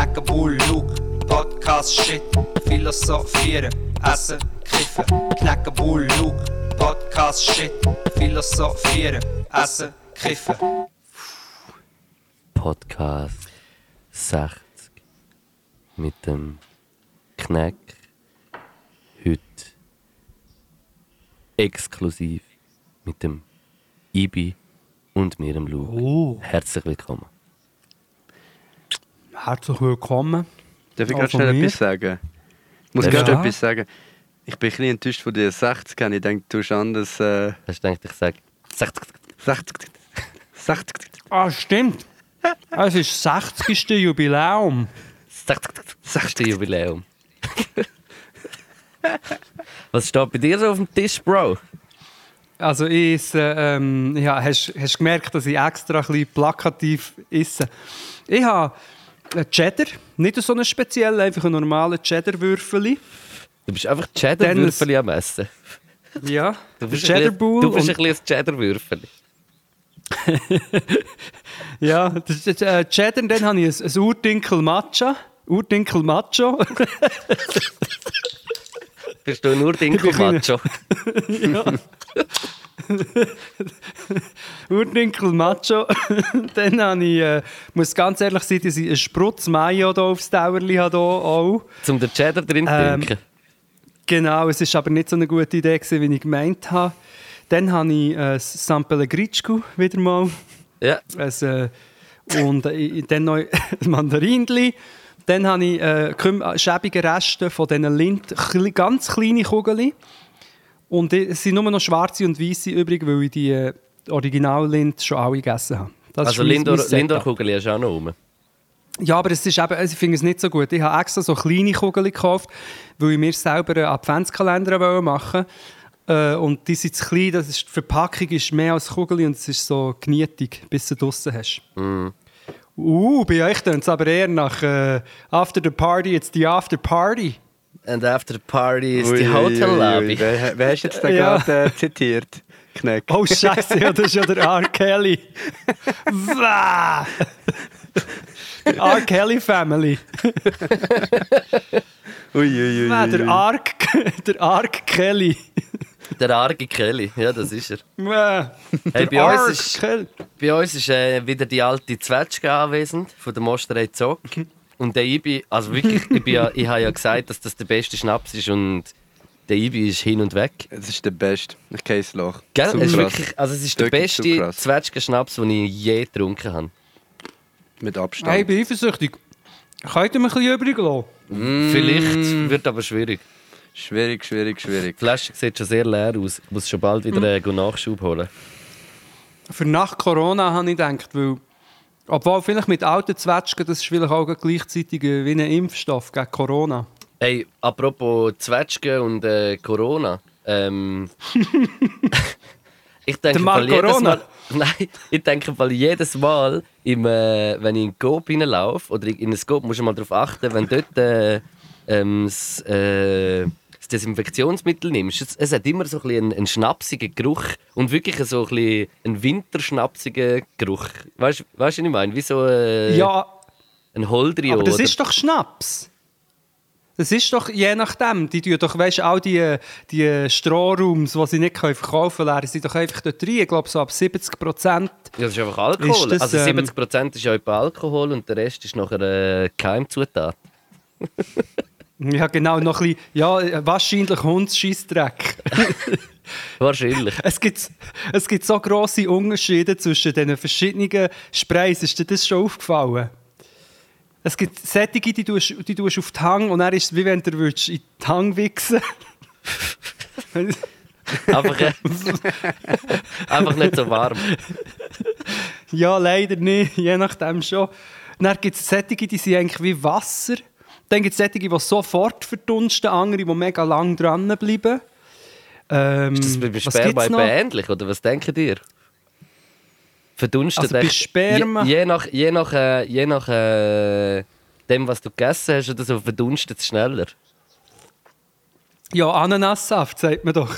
Knacken Bull, Luke, Podcast, Shit, Philosophieren, Essen, Kiffen. Knacken Bull, Luke, Podcast, Shit, Philosophieren, Essen, Kiffen. Podcast 60 mit dem Knack. Heute exklusiv mit dem Ibi und mir, dem Luke. Oh, Herzlich willkommen. Herzlich willkommen. Darf ich gerade von schnell mir? etwas sagen? Ich muss Ja. gerade etwas sagen. Ich bin ein bisschen enttäuscht von dir 60. Ich denke, du hast anders. Äh, Hast du gedacht, ich sage 60 60. 60. Ah, stimmt. Es ist das 60. Jubiläum. 60. Jubiläum. Was steht bei dir so auf dem Tisch, Bro? Also ich esse, ähm, ja, hast, hast gemerkt, dass ich extra ein bisschen plakativ esse. Ich habe einen Cheddar, nicht so einen speziellen, einfach einen normalen Cheddar-Würfel. Du bist einfach Cheddar-Würfel am Essen. Ja, Du ein bist, ein Cheddar Bowl. du bist ein bisschen ein Cheddar-Würfel. Ja, das ist äh, Cheddar, dann habe ich ein, ein Urdinkel Matcha. Urdinkel Macho. Bist du nur Dinkel Macho? Urdinkel Macho. dann habe ich, äh, muss ganz ehrlich sein, dass ich einen Sprutz Mayo hier aufs Dauerli habe. Auch. Zum den Cheddar drin zu Ähm, trinken. Genau, es war aber nicht so eine gute Idee, gewesen, wie ich gemeint habe. Dann habe ich äh, San Pellegrino wieder mal. Ja. Es, äh, und äh, dann noch ein Mandarinli. Dann habe ich äh, küm- schäbige Reste von diesen Lind, ganz kleine Kugeln. Und äh, es sind nur noch schwarze und weiße übrig, weil ich die äh, Original-Lind schon alle gegessen habe. Das Also ist mein- Lindor, mein Setup. Lindor-Kugel hast du auch noch rum. Ja, aber es ist eben, also ich finde es nicht so gut. Ich habe extra so kleine Kugeln gekauft, weil ich mir selber einen Adventskalender machen wollte. Äh, und die sind zu klein, das ist, die Verpackung ist mehr als Kugel und es ist so genietig, bis du draussen hast. Uh, bei euch dann es aber eher nach äh, After the Party, it's the After Party. And after the party is Ui, die Hotel. Lobby. Wer, wer hast jetzt da Ja. gerade äh, zitiert? Kneck. Oh Scheiße, ja, das ist ja der R. Kelly. R. Kelly Family. Ui, ui, ui, der ui. Ark, der Ark Kelly. Der arge Kelly, ja, das ist er. Hey, bei uns ist-. Bei uns ist äh, wieder die alte Zwetschge anwesend, von der Mosterei Zock. Und der Ibi, also wirklich, ich, bin ja, ich habe ja gesagt, dass das der beste Schnaps ist und der Ibi ist hin und weg. Das ist der Beste. Ich kenne das Loch. Gell? Es ist wirklich, also es ist der Wirklich beste krass. Zwetschgenschnaps, den ich je getrunken habe. Mit Abstand. Hey, ich bin eifersüchtig. Könnt ihr mir ein bisschen übrig lassen? Vielleicht wird aber schwierig. Schwierig, schwierig, schwierig. Die Flasche sieht schon sehr leer aus. Ich muss schon bald wieder äh, go Nachschub holen. Für nach Corona habe ich gedacht, weil... Obwohl, vielleicht mit alten Zwetschgen, das ist vielleicht auch gleichzeitig wie ein Impfstoff gegen Corona. Hey, apropos Zwetschgen und äh, Corona. Ähm, ich denke weil jedes Corona? Mal, nein, ich denke weil jedes Mal, im, äh, wenn ich in den Coop reinlaufe oder in einen Coop, muss ich mal darauf achten, wenn dort äh, ähm, das, äh, das Desinfektionsmittel nimmst, es, es hat immer so ein bisschen einen, einen schnapsigen Geruch und wirklich so ein bisschen einen winterschnapsigen Geruch. Weißt du, was ich meine? Wie so äh, Ja, ein Holdrio. aber das oder- ist doch Schnaps. Das ist doch je nachdem. Die tun doch, weißt du, all die, die Strohrums, die sie nicht können verkaufen können, sie doch einfach dort rein. Ich glaube, so ab 70 Prozent. Ja, das ist einfach Alkohol. Ist das, also ähm, 70% ist ja etwa Alkohol und der Rest ist nachher äh, Keimzutat. Ja, genau, noch ein bisschen, ja, wahrscheinlich Hundsscheissdreck. Wahrscheinlich. Es gibt, es gibt so grosse Unterschiede zwischen diesen verschiedenen Sprays. Ist dir das schon aufgefallen? Es gibt Sättige, die tust, die tust auf die Hang und dann ist wie wenn du in die Hang wichsen Einfach, äh, einfach nicht so warm. Ja, leider nicht, je nachdem schon. Dann gibt es Sättige, die sind eigentlich wie Wasser. Dann gibt es Sättige, die sofort verdunsten, andere, die mega lang dranbleiben. Ähm, Ist das bei Sperma noch? ähnlich, oder was denkt ihr? Verdunstet Also bei Sperma- Je, je nach, je nach, äh, je nach äh, dem, was du gegessen hast, oder so, verdunstet es schneller. Ja, Ananassaft, sagt man doch.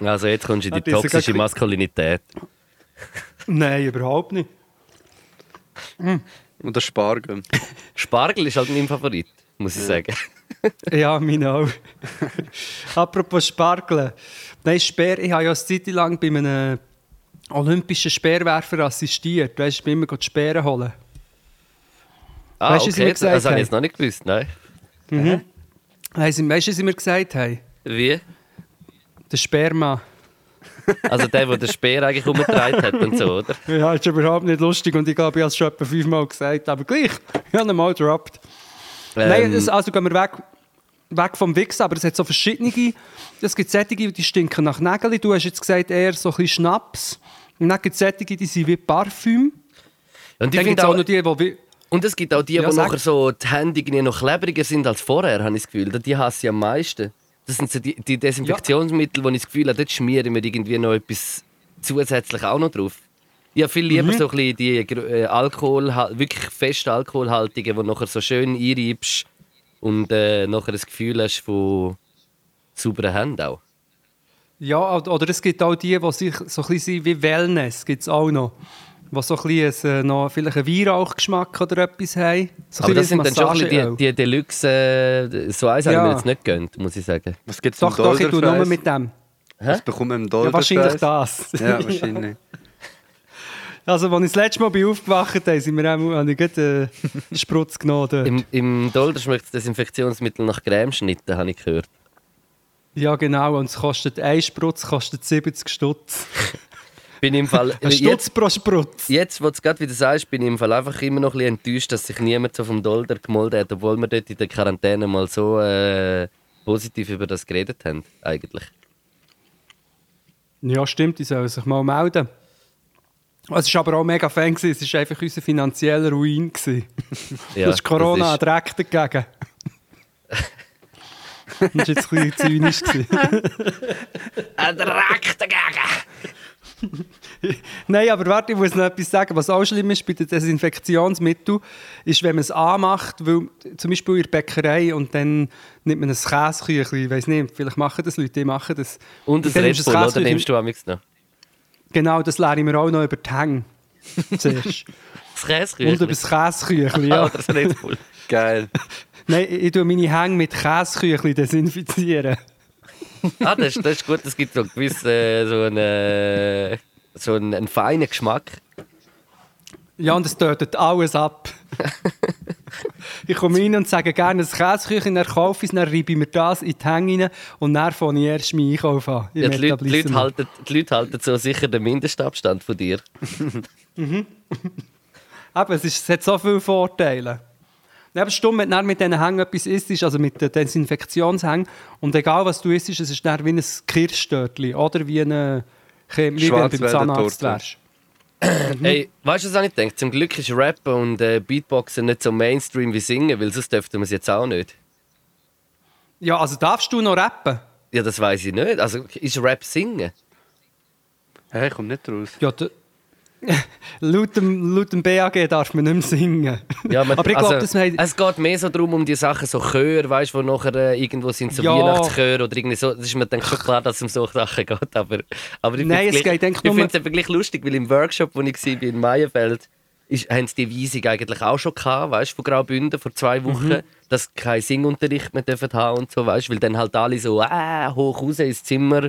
Also jetzt kommst du in die toxische Maskulinität. Nein, überhaupt nicht. Oder Spargel. Spargel ist halt mein Favorit, muss ich sagen. Ja, meine auch. Apropos Spargeln. Nein, Speer, ich habe ja eine Zeit lang bei einem olympischen Speerwerfer assistiert. Weißt du, ich bin immer die Speere holen. Ah, Weißt du, was sie okay, mir gesagt das habe ich haben? jetzt noch nicht gewusst, nein. Weißt du, was sie mir gesagt haben? Wie? Der Sperma. Also der, der den Speer eigentlich umgetragen hat und so, oder? Ja, ist überhaupt nicht lustig und ich glaube, ich habe es schon etwa fünfmal gesagt, aber gleich, ich habe ihn mal gedroppt. Nein, Ähm, das, also gehen wir weg, weg vom Wichsen, aber es hat so verschiedene. Es gibt solche, die stinken nach Nägeln. Du hast jetzt gesagt, eher so ein bisschen Schnaps. Und dann gibt es solche, die sind wie Parfüm. und, ich finde auch auch, noch die, die und es gibt auch die, Ja, die nachher so die Hände noch klebriger sind als vorher, habe ich das Gefühl. Die hasse ich am meisten. Das sind so die, die Desinfektionsmittel, wo ich das Gefühl habe, dort schmiere ich mir irgendwie noch etwas zusätzlich auch noch drauf. Ich habe viel lieber Mhm. so ein bisschen die äh, Alkohol, wirklich fest alkoholhaltigen, die nachher so schön einreibst und äh, nachher das Gefühl hast von sauberen Händen auch. Ja, oder es gibt auch die, die sich so ein bisschen wie Wellness, gibt es auch noch. Die so ein bisschen äh, noch vielleicht einen Weihrauchgeschmack oder etwas haben. So Aber das sind dann schon die, die Deluxe, äh, so eins habe ich Ja. mir jetzt nicht gönnt, muss ich sagen. Was gibt es Doch, doch, ich tue nur mit dem. Was bekommt man im Ja, Dolderfest? wahrscheinlich das. Ja, wahrscheinlich. Also, als ich das letzte Mal bin aufgewacht habe, sind wir auch, habe ich gerade äh, einen Sprutz genommen. dort. Im, im Dolder schmeckt das Desinfektionsmittel nach Cremeschnitten, habe ich gehört. Ja, genau. Und es kostet, ein Sprutz kostet 70 Stutz. Bin im Fall, Ein Stutz jetzt, pro Sprutz. jetzt, wo du es gerade wieder sagst, bin ich im Fall einfach immer noch ein bisschen enttäuscht, dass sich niemand so vom Dolder gemolden hat, obwohl wir dort in der Quarantäne mal so äh, positiv über das geredet haben, eigentlich. Ja, stimmt, die sollen sich mal melden. Es war aber auch mega Fan, gewesen. es war einfach unser finanzieller Ruin. Ja, das ist Corona das Dreck dagegen. das war jetzt ein bisschen zynisch. Ein Dreck dagegen! Nein, aber warte, ich muss noch etwas sagen. Was auch schlimm ist bei den Desinfektionsmitteln, ist, wenn man es anmacht, weil zum Beispiel in der Bäckerei und dann nimmt man ein Käseküchli, ich weiß nicht, vielleicht machen das Leute, die machen das. Und dann Red nimmst Bull, das oder? Nimmst du amigs noch? Genau, das lerne ich mir auch noch über die Hänge. Zuerst. Das Käseküchli? und über das Käseküchli, ja. Das Red Bull? Geil. Nein, ich tue meine Hänge mit Käseküchli desinfizieren. Ah, das, ist- das ist gut, es gibt so gewiss äh, so einen, so einen, einen feinen Geschmack. Ja, und es tötet alles ab. ich komme rein und sage gerne ein Käseküchli, dann kaufe ich es, dann reibe ich mir das in die Hänge rein und dann fange ich erst meinen Einkauf an. Ja, die, Leute, die, Leute halten, die Leute halten so sicher den Mindestabstand von dir. Eben, es, ist, es hat so viele Vorteile. Aber stumm, wenn du mit diesen Hängen etwas isst, also mit den Desinfektionshängen, und egal was du isst, es ist dann wie ein Kirschstörtchen oder wie, eine, wie wenn du beim Zahnarzt wärst. Hey, weißt du, was ich denke? Zum Glück ist Rappen und äh, Beatboxen nicht so Mainstream wie Singen, weil sonst dürften wir es jetzt auch nicht. Ja, also darfst du noch rappen? Ja, das weiß ich nicht. Also ist Rap Singen? Hey, ich komme nicht raus. Ja, laut, dem, laut dem BAG darf man nicht mehr singen. Ja, man, aber ich also, glaube, das haben... es geht mehr so darum, um die Sachen, so Chör, weißt du, wo nachher äh, irgendwo sind so Ja. Weihnachtschör oder irgendwie so. Das ist mir dann schon klar, dass es um solche Sachen geht. Aber, aber ich Nein, es gleich- geht Ich finde es eben gleich lustig, weil im Workshop, wo ich war in Meienfeld, ist, haben sie die Weisung eigentlich auch schon gehabt, weißt, von Graubünden vor zwei Wochen, Mhm. dass keinen Singunterricht mehr dürfen haben und so, weißt, weil dann halt alle so äh, hoch raus ins Zimmer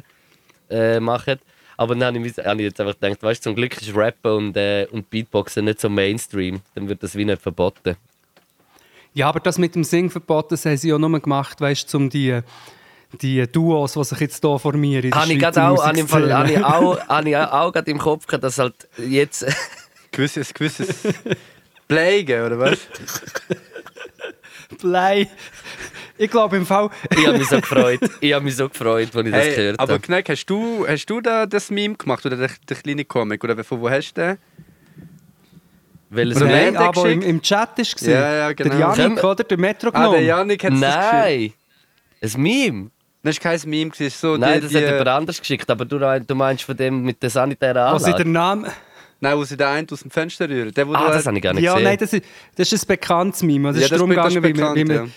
äh, machen. Aber dann habe ich, habe ich jetzt einfach gedacht, weißt, zum Glück ist Rappen und, äh, und Beatboxen nicht so Mainstream, dann wird das wie nicht verboten. Ja, aber das mit dem Singverbot, das haben sie ja nur gemacht, weißt du, um die, die Duos, die sich jetzt hier formieren. in der Habe ich auch, habe ich im Fall- habe ich auch, habe ich auch gerade im Kopf gehabt, dass halt jetzt. Gewisses, gewisses Pflegen, oder was? Blei. Ich glaube im Fall... ich habe mich so gefreut. Ich habe mich so gefreut, als ich das Hey, gehört aber habe. Kneck, hast du, hast du da das Meme gemacht oder der, der kleine Comic? Oder von wo hast du den? Welches Nein, den aber im, geschickt? im Chat ist gesehen. Ja, ja, genau. Der Janik, oder? Der Metro Ah, der genommen. Janik hat es geschickt. Nein! Ein Meme? Das war kein Meme, es ist so Nein, die, das die, hat jemand anders geschickt. Aber du, du meinst von dem mit der sanitären Was in der Anlage? Name... Nein, wo sie den einen aus dem Fenster rühren. Der, wo Ah, du das habe ich gar nicht Ja, gesehen. nein, das ist, das ist ein bekanntes Meme. Also Ja, es ist das darum das gegangen, wie man, wie, bekannt, man, ja.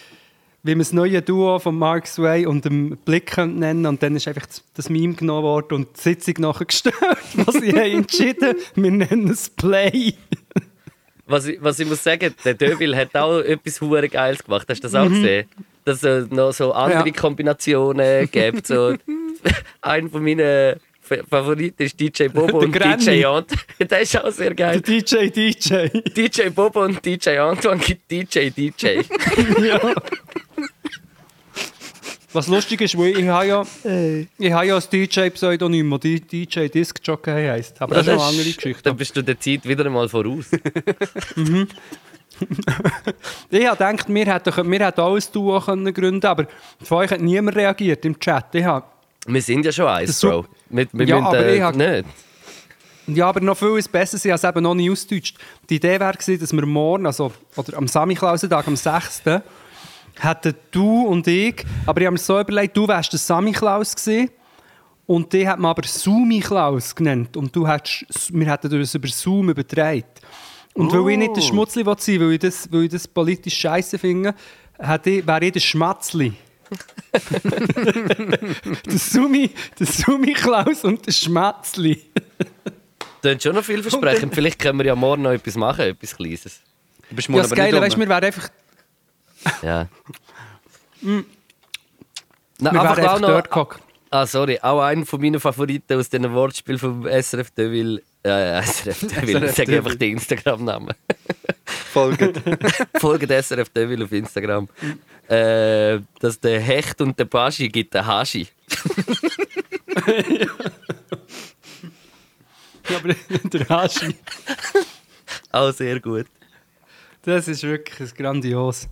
wie man das neue Duo von Mark Sway und dem Blick könnte nennen Und dann ist einfach das- das Meme genommen worden und die Sitzung nachher gestellt, was sie haben entschieden wir nennen es Play. was, ich, was ich muss sagen, der Deville hat auch etwas hure Geiles gemacht. Hast du das auch Mhm. gesehen? Dass es noch so andere Ja. Kombinationen gibt. So, ein von meinen Fa- Favoriten ist DJ Bobo Der und Granny. DJ Ant. Der ist auch sehr Der geil. DJ, DJ. DJ Bobo und DJ Antoine gibt DJ DJ. ja. Was lustig ist, weil ich habe ja, ich habe ja als DJ-Pseudonym, das DJ Disc Jockey heisst. Aber das ist noch eine andere Dann Geschichte. bist du der Zeit wieder einmal voraus. Ich habe gedacht, wir hätten, wir hätten alles Duo können gründen aber von euch hat niemand reagiert im Chat. Ich habe, Wir sind ja schon eins, Bro. Wir, wir Ja, müssen, aber äh, ich hab- nicht. ja, aber noch viel besser, ich habe es eben noch nicht ausgedeutscht. Die Idee wäre gewesen, dass wir morgen, also oder am Samichlausentag, am 6., hätten du und ich, aber ich habe mir so überlegt, du wärst der Samichlaus gewesen und die hat man aber Sumi-Klaus genannt und du hättest, wir hätten das über Zoom übertragen. Und weil ich nicht der Schmutzli will sein weil ich das, weil ich das politisch scheiße finde, hätte wäre ich der Schmatzli. der Sumi, der Sumi-Klaus und der Schmatzli. Das ist schon noch vielversprechend. Vielleicht können wir ja morgen noch etwas machen, etwas Kleines. Du bist Ja, morgen das aber nicht Geile, weißt du, wir wären einfach, Ja. wir Nein, wären einfach einfach auch noch, dort gehockt. Ah, sorry. Auch einer von meinen Favoriten aus diesen Wortspielen vom SRF Deville. Äh, SRF Deville. Ich sage einfach den Instagram-Namen. Folgen. Folgt SRF Deville auf Instagram. Äh, dass der Hecht und der Baschi gibt den Hashi. Ja, aber der Hashi, Auch sehr gut. das ist wirklich grandios.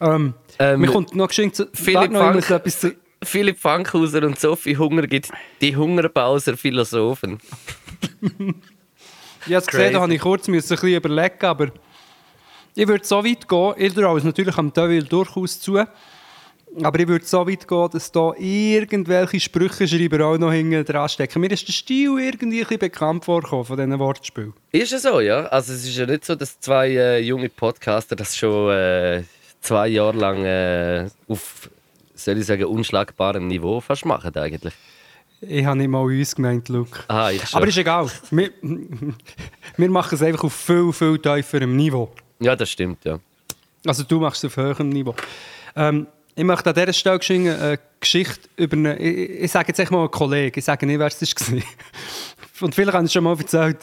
Ähm, Ähm, mir kommt noch geschenkt zu... Philipp Funk- etwas zu... Philipp Fankhauser und Sophie Hunger gibt die Hungerbauser Philosophen. Ich habe es gesehen, da habe ich kurz müssen ein bisschen überlegen, aber ich würde so weit gehen, ich traue es natürlich am Devil durchaus zu, aber ich würde so weit gehen, dass da irgendwelche Sprüche-Schreiber auch noch hinten dran stecken. Mir ist der Stil irgendwie ein bisschen bekannt vorgekommen von diesen Wortspielen. Ist es so, ja? Also es ist ja nicht so, dass zwei äh, junge Podcaster das schon äh, zwei Jahre lang äh, auf, soll ich sagen, unschlagbarem Niveau fast machen eigentlich. Ich habe nicht mal uns gemeint, Luke. Ah, ich schon. Aber ist egal. Wir, wir machen es einfach auf viel, viel tieferem Niveau. Ja, das stimmt, ja. Also du machst es auf höherem Niveau. Ähm, ich möchte an dieser Stelle eine Geschichte über eine, ich, ich sage jetzt echt mal einen Kollegen, ich sage nicht, wer es war. Und vielleicht habe ich es schon mal erzählt,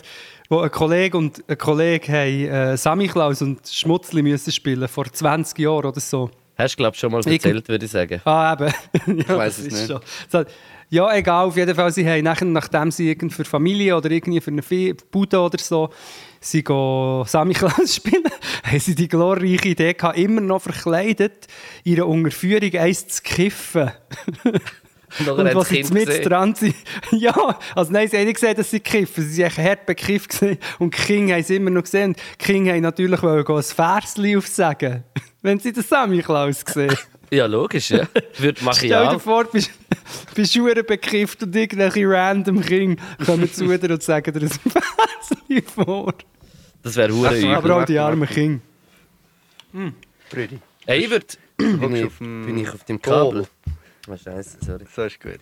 wo ein Kollege und ein Kollege haben äh, Samichlaus und Schmutzli müssen spielen vor 20 Jahren oder so. Hast du, glaube ich, schon mal Ich- erzählt, würde ich sagen. Ah, eben. ja, weiss das es nicht. schon- Ja, egal, auf jeden Fall, sie haben nachher, nachdem sie irgend für Familie oder irgendwie für eine Bude oder so, sie gehen Samichlaus spielen, haben sie die glorreiche Idee gehabt, immer noch verkleidet, ihre Unterführung eins zu kiffen. Und hat was sie mit dran sind. Ja, also nein, sie haben nicht gesehen, dass sie kiffen. Sie waren hart bekifft. gewesen. Und die Kinder haben sie immer noch gesehen. Und die Kinder haben natürlich wollen ein Versli aufsagen, wenn sie den Samichlaus sehen. Ja, logisch, ja. Würde mache ich Stell dir vor, du bist, bist schwer bekifft und irgendwelche random Kinder kommen zu dir und sagen dir ein Vor. Das wäre hure übel. Aber auch die armen. Kinder. Brüdi. Ey, ich würde... Bin, ich- auf dem bin ich auf dem Kabel? Oh, Scheiße, sorry. So ist gut.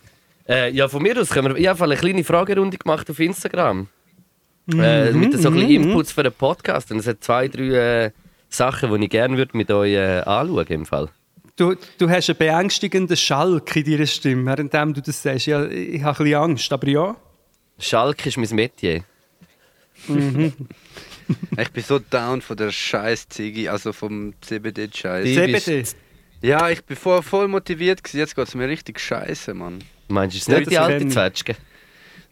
Äh, ja, von mir aus können wir... Ich habe eine kleine Fragerunde gemacht auf Instagram. Mhm, Äh, mit so ein bisschen Inputs für den Podcast. Und es hat zwei, drei äh, Sachen, die ich gerne würde mit euch äh, anschauen im Fall. Du, du hast einen beängstigenden Schalk in deiner Stimme, während du das sagst. Ja, ich habe ein bisschen Angst, aber ja. Schalk ist mein Metier. Ich bin so down von der scheiß Ziggy, also vom CBD-Scheiß. Die- CBD. Ja, ich bin vorher voll motiviert, gewesen, jetzt geht es mir richtig scheiße, Mann. Meinst du es Ja, nicht die alte. Zwetschge?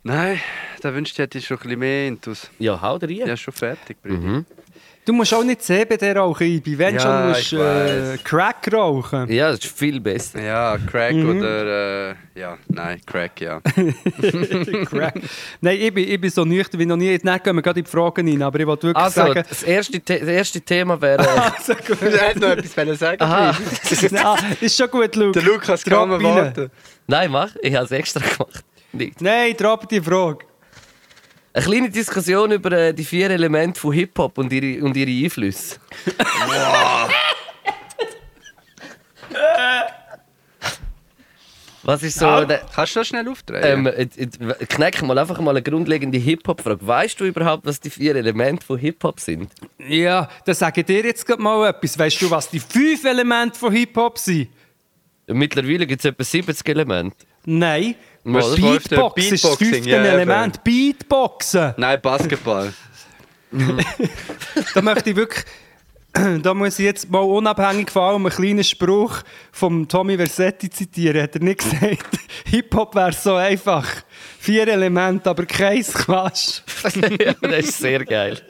Nein, da wünschte ich, hätte ich schon ein bisschen mehr Intus. Ja, hau dir rein. Ja, schon fertig, Brüdi. Mhm. Du musst auch nicht CBD rauchen, Ibi. Wenn Ja, schon, musst du äh. Crack rauchen. Ja, das ist viel besser. Ja, Crack Mhm. oder. Äh, ja, nein, Crack, ja. Crack. Nein, ich bin, ich bin so nüchtern wie noch nie. Jetzt gehen wir gerade in die Fragen rein, aber ich wollte wirklich Also, sagen... das erste, The das erste Thema wäre... Äh, Also gut. er hat noch etwas sagen. aha, ah, ist schon gut, Luke. Der Lukas kann warten. nein, mach. Ich habe es extra gemacht. Nicht. Nein, drop die Frage. Eine kleine Diskussion über äh, die vier Elemente von Hip-Hop und ihre, und ihre Einflüsse. Was ist so. Ja. Kannst du das schnell aufdrehen? ähm, knack mal einfach mal eine grundlegende Hip-Hop-Frage. Weißt du überhaupt, was die vier Elemente von Hip-Hop sind? Ja, dann sage ich dir jetzt grad mal etwas. Weißt du, was die fünf Elemente von Hip-Hop sind? Mittlerweile gibt es etwa 70 Elemente. Nein. Beatbox ist das fünfte eben. Element. Beatboxen. Nein, Basketball. Da möchte ich wirklich. Da muss ich jetzt mal unabhängig von allem einen kleinen Spruch vom Tommy Versetti zitieren. Hat er nicht gesagt, Hip-Hop wäre so einfach. Vier Elemente, aber kein Quatsch. ja, das ist sehr geil.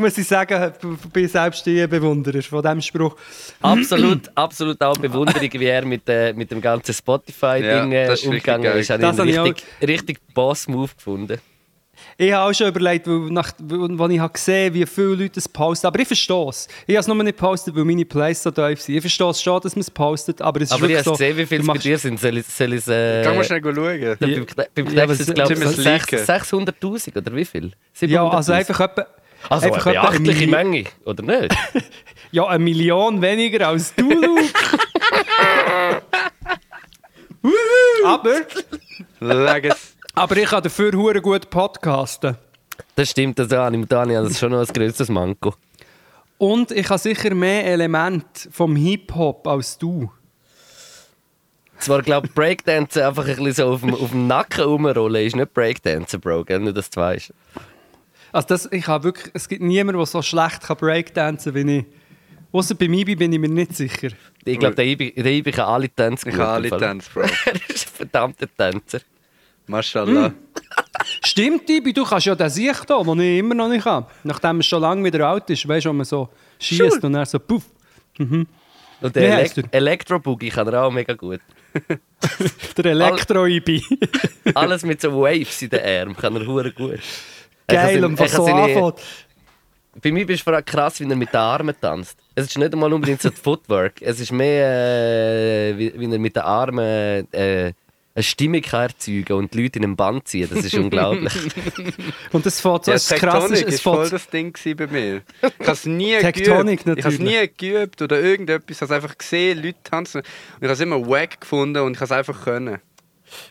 Muss ich sagen, ich bin selbst die Bewunderer von diesem Spruch. Absolut, absolut auch Bewunderung, wie er mit, äh, mit dem ganzen Spotify-Ding Ja, äh, das ist richtig umgegangen ist. Habe Das habe ich richtig, richtig Boss-Move gefunden. Ich habe auch schon überlegt, weil nach, weil ich habe gesehen wie viele Leute es posten. Aber ich verstehe es. Ich habe es nur nicht gepostet, weil meine Plays so tief sind. Ich verstehe es schon, dass man es postet, aber es ist Aber ich habe so... gesehen, wie viele es bei dir sind. Soll ich, soll ich äh, Geh mal schnell schauen. Beim, Kne- beim Ja, Knecht aber sind es, glaube ich, sollen wir es sechs- leaken? 600'000 oder wie viel? Ja, also 700'000? einfach etwa... Also einfach eine eine beachtliche Milli- Menge, oder nicht? Ja, eine Million weniger als du, Luke. aber, Leg es. aber ich kann dafür hure gut podcasten. Das stimmt, das habe ich, da habe ich also schon noch ein größeres Manko. Und ich habe sicher mehr Elemente vom Hip-Hop als du. Zwar glaube ich, Breakdancen einfach ein bisschen so auf dem, auf dem Nacken rumrollen ist nicht Breakdancen, Bro, gell? nur dass du weißt. Also das, ich habe wirklich, es gibt niemanden, der so schlecht kann breakdancen kann wie ich. Außer bei Ibi bin ich mir nicht sicher. Ich glaube, der Ibi, der Ibi kann alle Tänze Ich gut, habe alle im Fall. Tanz, Bro. er ist ein verdammter Tänzer. Mashallah. Stimmt, Ibi, du kannst ja den Sicht hier, den ich immer noch nicht habe. Nachdem er schon lange wieder alt ist, weißt du, wo man so schießt und dann so puff. Und Wie der heisst Elek Elektro-Boogie kann er auch mega gut. Der Elektro-Ibi. Alles mit so Waves in den Armen kann er hure gut. Geil, und was so anfängt. Bei mir ist es vor allem krass, wie er mit den Armen tanzt. Es ist nicht einmal unbedingt so Footwork. Es ist mehr, äh, wie, wie er mit den Armen äh, eine Stimmung kann erzeugen und die Leute in einen Band ziehen. Das ist unglaublich. Und es fängt so, Ja, ist krass, Tektonik es ist voll das Ding bei mir. Ich habe es nie Tektonik geübt. Ich habe nie geübt oder irgendetwas. Ich habe es einfach gesehen, Leute tanzen. Und ich habe es immer wack gefunden und ich habe es einfach können.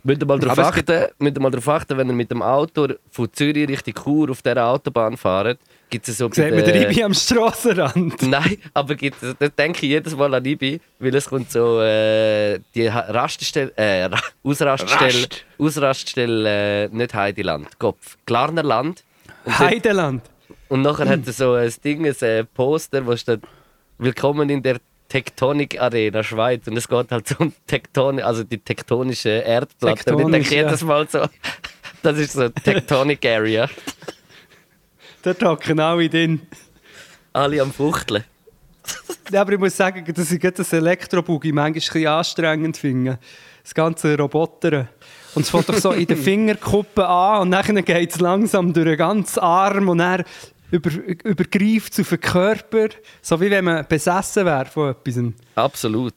Müsst ihr mal darauf achten, müsst ihr mal darauf achten, wenn ihr mit dem Auto von Zürich Richtung Chur auf dieser Autobahn fahrt, gibt es so sieht man den- Ibi am Strassenrand. Nein, aber gibt es, da denke ich jedes Mal an Ibi, weil es kommt so äh, die Raststelle, äh, Ra- Ausraststelle, Rast. Ausraststelle, äh, nicht Heideland, Kopf. Und, dort- Heideland. und nachher hat er so ein Ding, ein äh, Poster, wo steht Willkommen in der Tektonik Arena Schweiz und es geht halt um Tektonik, also die tektonische Erdplatte. und ich Tektonisch, denke jedes Mal so, das ist so Tectonic Area. Dort hocken alle drin. Alle am Fuchteln. Ja, aber ich muss sagen, dass ich das Elektrobuggy manchmal ein bisschen anstrengend finde. Das ganze Roboter. Und es fängt doch so in den Fingerkuppen an und dann geht es langsam durch den ganzen Arm und dann über, übergreift auf den Körper. So wie wenn man besessen wäre von etwas. Absolut.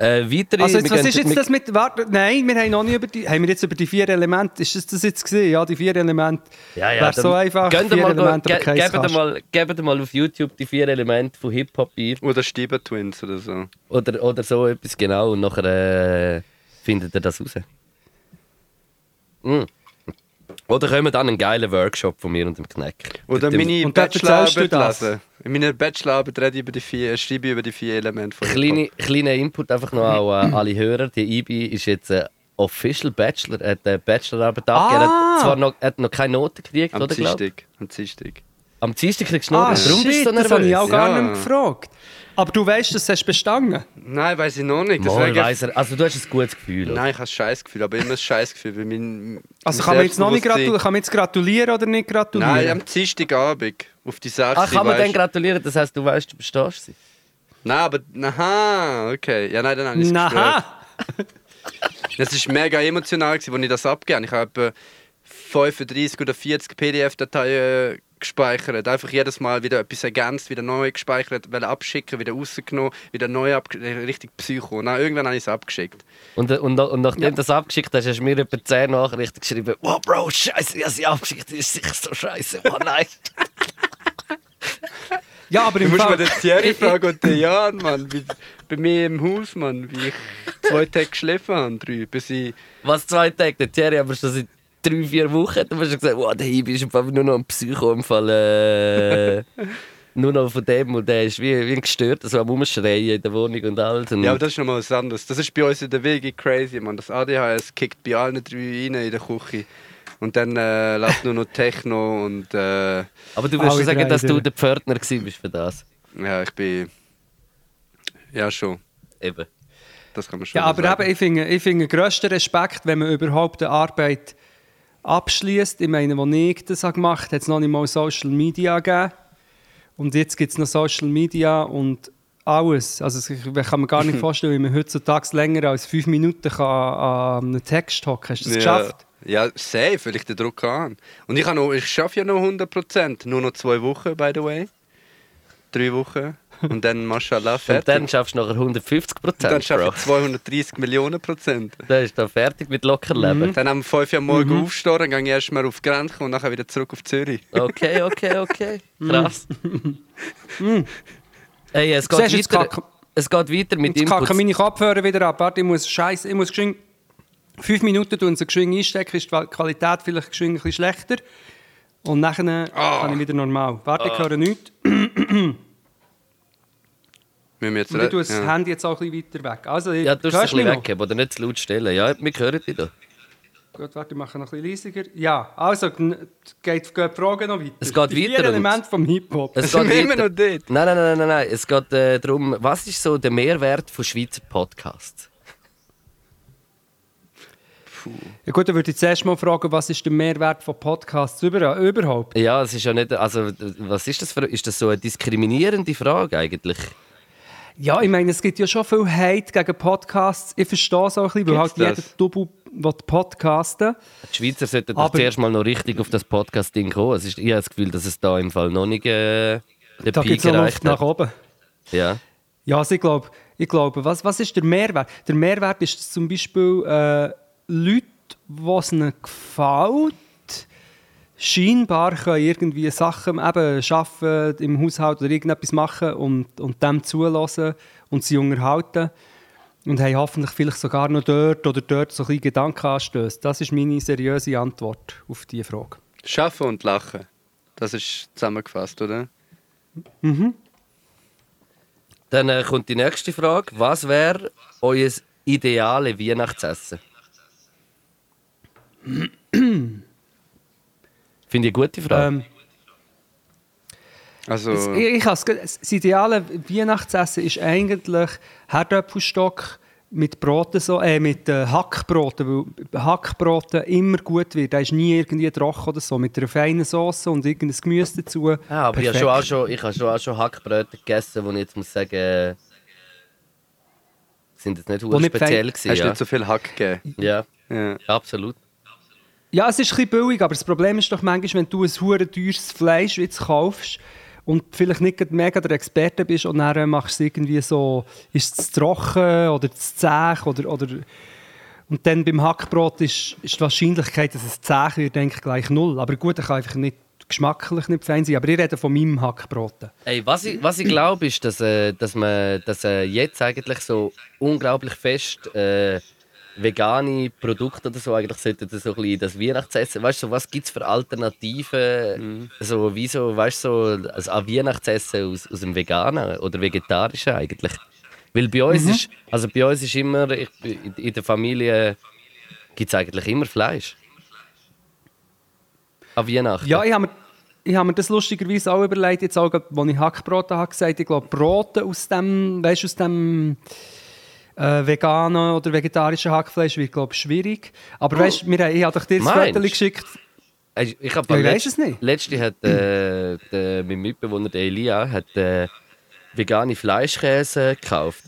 Äh, weitere, Also jetzt, was ist jetzt das mit... Warte, nein, wir haben noch nie über die... Haben wir jetzt über die vier Elemente... Ist das das jetzt gesehen? Ja, die vier Elemente. Ja, ja, Wäre so einfach, vier mal, Elemente, aber ge gebt mal, gebt mal auf YouTube die vier Elemente von Hip-Hop ein Oder Stieber Twins oder so. oder, oder so etwas genau und nachher äh, findet ihr das raus. Mm. Oder kommen dann einen geilen Workshop von mir und dem Kneck. Oder meine Bachelorarbeit lesen. In meiner Bachelorarbeit rede ich über die vier, schreibe ich über die vier Elemente von Kleine, kleiner Input einfach noch an alle Hörer. Die IBI ist jetzt ein Official Bachelor, hat eine Bachelorarbeit abgegeben. Er Ah! hat zwar noch, hat noch keine Noten gekriegt, Am oder? Dienstag. Am Dienstag. Am Dienstag kriegst du Noten, Ah, darum bist shit, du so das habe ich nervös. auch gar Ja. nicht gefragt. Aber du weißt, das hast du bestanden. Nein, weiß ich noch nicht. Mal Deswegen- weiss er, also du hast ein gutes Gefühl. oder? Nein, ich habe ein Scheißgefühl, aber immer ein Scheißgefühl. Weil mein, Also kann man jetzt noch nicht Selbstbewusstsein- gratulieren, kann man jetzt gratulieren oder nicht gratulieren? Nein, am Dienstagabend. Auf die 6. Ah, kann man dann gratulieren? Das heisst, du weißt, du bestehst sie. Nein, aber. Aha, okay. Ja, nein, dann habe ich es Na, Das war mega emotional, als ich das abgegeben habe. Ich habe etwa 35 oder 40 PDF-Dateien äh, gespeichert. Einfach jedes Mal wieder etwas ergänzt, wieder neu gespeichert, abschicken, wieder rausgenommen, wieder neu abgeschickt. Richtig Psycho. Nein, irgendwann habe ich es abgeschickt. Und, und, und nachdem du das abgeschickt hast, hast du mir etwa 10 Nachrichten geschrieben. Wow, Bro, Scheiße, ich habe sie abgeschickt. Das ist sicher so scheiße. Oh nein. ja, aber Du im musst Fall... mal den Thierry fragen und den Jan, Mann. Wie, bei mir im Haus, Mann. Wie ich zwei Tage geschlafen habe, drei, bis ich... Was zwei Tage? Der Thierry aber schon seit drei, vier Wochen. Du hast schon gesagt, wow, der Hibi ist einfach nur noch ein Psycho im Fall. Äh, nur noch von dem und der ist wie, wie ein Gestörter, so am Umschreien in der Wohnung und alles. Und Ja, aber das ist nochmal was anderes. Das ist bei uns in der Wege crazy, man. Das ADHS kickt bei allen drei rein in der Küche. Und dann äh, lässt nur noch Techno und äh, aber du würdest sagen, dass du der Pförtner gewesen bist für das. ja, ich bin... Ja, schon. Eben. Das kann man schon Ja, aber sagen. eben, ich finde, ich finde grössten Respekt, wenn man überhaupt eine Arbeit abschließt. Ich meine, als ich das gemacht habe, hat es noch nicht mal Social Media gegeben. Und jetzt gibt es noch Social Media und alles. Also ich kann mir gar nicht vorstellen, wie man heutzutage länger als fünf Minuten kann an einem Text hocken Hast du das ja, geschafft? Ja, safe, weil ich den Druck an. Und ich, habe noch, ich schaffe ja noch 100%. Nur noch zwei Wochen, by the way. Drei Wochen. Und dann, mashallah, Und fertig. dann schaffst du nachher 150 Und dann Prozent, schaffe Bro. ich 230 Millionen Prozent. Dann ist da fertig mit Lockerleben. Dann am 5 Uhr morgen Mhm. aufstehen, dann gehe ich erstmal auf die Grenze und nachher wieder zurück auf Zürich. Okay, okay, okay. Krass. Ey, es geht, Siehst du, weiter, es geht weiter mit Jetzt kacken Inputs. meine Kopfhörer wieder ab. Warte, ich muss Scheiße, ich muss geschwind fünf Minuten tun, sie geschwind einstecken, ist die Qualität vielleicht geschwind ein bisschen schlechter. Und nachher Ah. kann ich wieder normal. Warte, ich höre nichts. Müssen wir jetzt Und ich tue das ja. Handy jetzt auch ein bisschen weiter weg. Also, Ja, du musst es ein weggeben oder nicht zu laut stellen. Ja, wir hören dich da. Gut, warte, ich mache noch ein bisschen leiser. Ja, also, geht, geht die Frage noch weiter. Es geht Die vier weiter und- Elemente vom Hip-Hop. Es geht immer noch dort? Nein, nein, nein, nein, nein. Es geht äh, darum, was ist so der Mehrwert von Schweizer Podcasts? Ja gut, dann würde ich zuerst mal fragen, was ist der Mehrwert von Podcasts über, überhaupt? Ja, es ist ja nicht, also was ist das für, ist das so eine diskriminierende Frage eigentlich? Ja, ich meine, es gibt ja schon viel Hate gegen Podcasts. Ich verstehe es auch ein bisschen, weil halt Gibt's jeder das? Double will podcasten. Die Schweizer sollten doch zuerst mal noch richtig auf das Podcast-Ding kommen. Es ist, ich habe das Gefühl, dass es da im Fall noch nicht äh, den Da gibt es Luft nach oben. Ja. Ja, also ich glaube, ich glaube was, was ist der Mehrwert? Der Mehrwert ist zum Beispiel äh, Leute, was ihnen gefällt, scheinbar können irgendwie Sachen eben schaffen im Haushalt oder irgendetwas machen und, und dem zulassen und sie unterhalten und haben hoffentlich vielleicht sogar noch dort oder dort so ein bisschen Gedanken anstößt. Das ist meine seriöse Antwort auf diese Frage. Schaffen und lachen. Das ist zusammengefasst, oder? Dann äh, kommt die nächste Frage. Was wäre euer ideale Weihnachtsessen? Finde ich eine gute Frage. Ähm, Also, Es- Ich, ich has das ideale Weihnachtsessen ist eigentlich Herdöpfelstock mit Broten so, äh, mit äh, Hackbroten, weil Hackbroten immer gut wird. Da ist nie irgendwie trocken oder so. Mit einer feinen Sauce und irgendein Gemüse dazu. ja, aber ich habe Perfekt. schon, auch schon, ich habe schon auch schon Hackbröte gegessen, wo ich jetzt muss sagen, sind jetzt nicht nicht speziell hast gewesen. du Ja. nicht so viel Hack gegeben? ja, Ja. absolut. Ja, es ist ein bisschen billig, aber das Problem ist doch manchmal, wenn du ein hure teures Fleisch jetzt kaufst und vielleicht nicht mega der Experte bist und dann äh, machst du es irgendwie so, ist es zu trocken oder zu zäh oder, oder und dann beim Hackbrot ist, ist die Wahrscheinlichkeit, dass es zäh wird, denke ich, gleich null. Aber gut, er kann einfach nicht geschmacklich nicht fein sein. Aber ich rede von meinem Hackbrot. Ey, was ich, was ich glaube, ist, dass, äh, dass man dass, äh, jetzt eigentlich so unglaublich fest äh, vegane Produkte oder so eigentlich sollten so ein bisschen das Weihnachtsessen. Weißt du, so, was gibt es für Alternativen? So, wie so, weißt du, so, also an Weihnachtsessen aus, aus dem Veganen oder Vegetarischen eigentlich? Weil bei uns ist, also bei uns ist immer, ich, in, in der Familie gibt es eigentlich immer Fleisch. An Weihnachten. Ja, ich habe mir, ich habe mir das lustigerweise auch überlegt, jetzt auch, als ich Hackbrot habe gesagt, ich glaube, Brote aus dem, weißt, aus dem äh, veganen oder vegetarischen Hackfleisch wird, glaube ich, schwierig. Aber weißt, wir, haben- ich habe dir das? Foto geschickt. Ich, ich hab Ja, ich weiss es nicht. Letzte hat äh, der, mein Mitbewohner der Elia hat, äh, vegane Fleischkäse gekauft.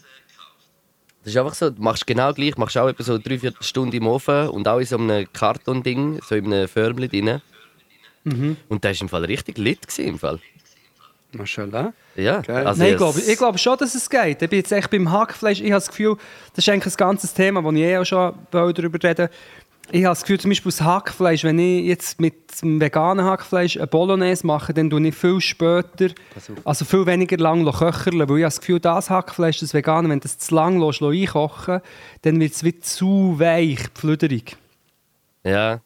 Das ist einfach so, du machst genau gleich, machst auch etwa so drei, vier Stunden im Ofen und auch in so einem Kartonding, so in einem Förmchen drin. Mhm. Und der war im Fall richtig lit. Gewesen, im Fall. Mashallah. Ja, also Nein, ich es- glaube, ich glaube schon, dass es geht. Ich bin jetzt echt beim Hackfleisch. Ich habe das Gefühl, das ist eigentlich ein ganzes Thema, wo ich eh auch schon darüber reden Ich habe das Gefühl, zum Beispiel das Hackfleisch, wenn ich jetzt mit dem veganen Hackfleisch eine Bolognese mache, dann tue ich viel später, also viel weniger lang köcheln, weil ich habe das Gefühl, das Hackfleisch, das vegane, wenn du das zu lang lässt, einkochen dann wird es wie zu weich, flüderig. Ja,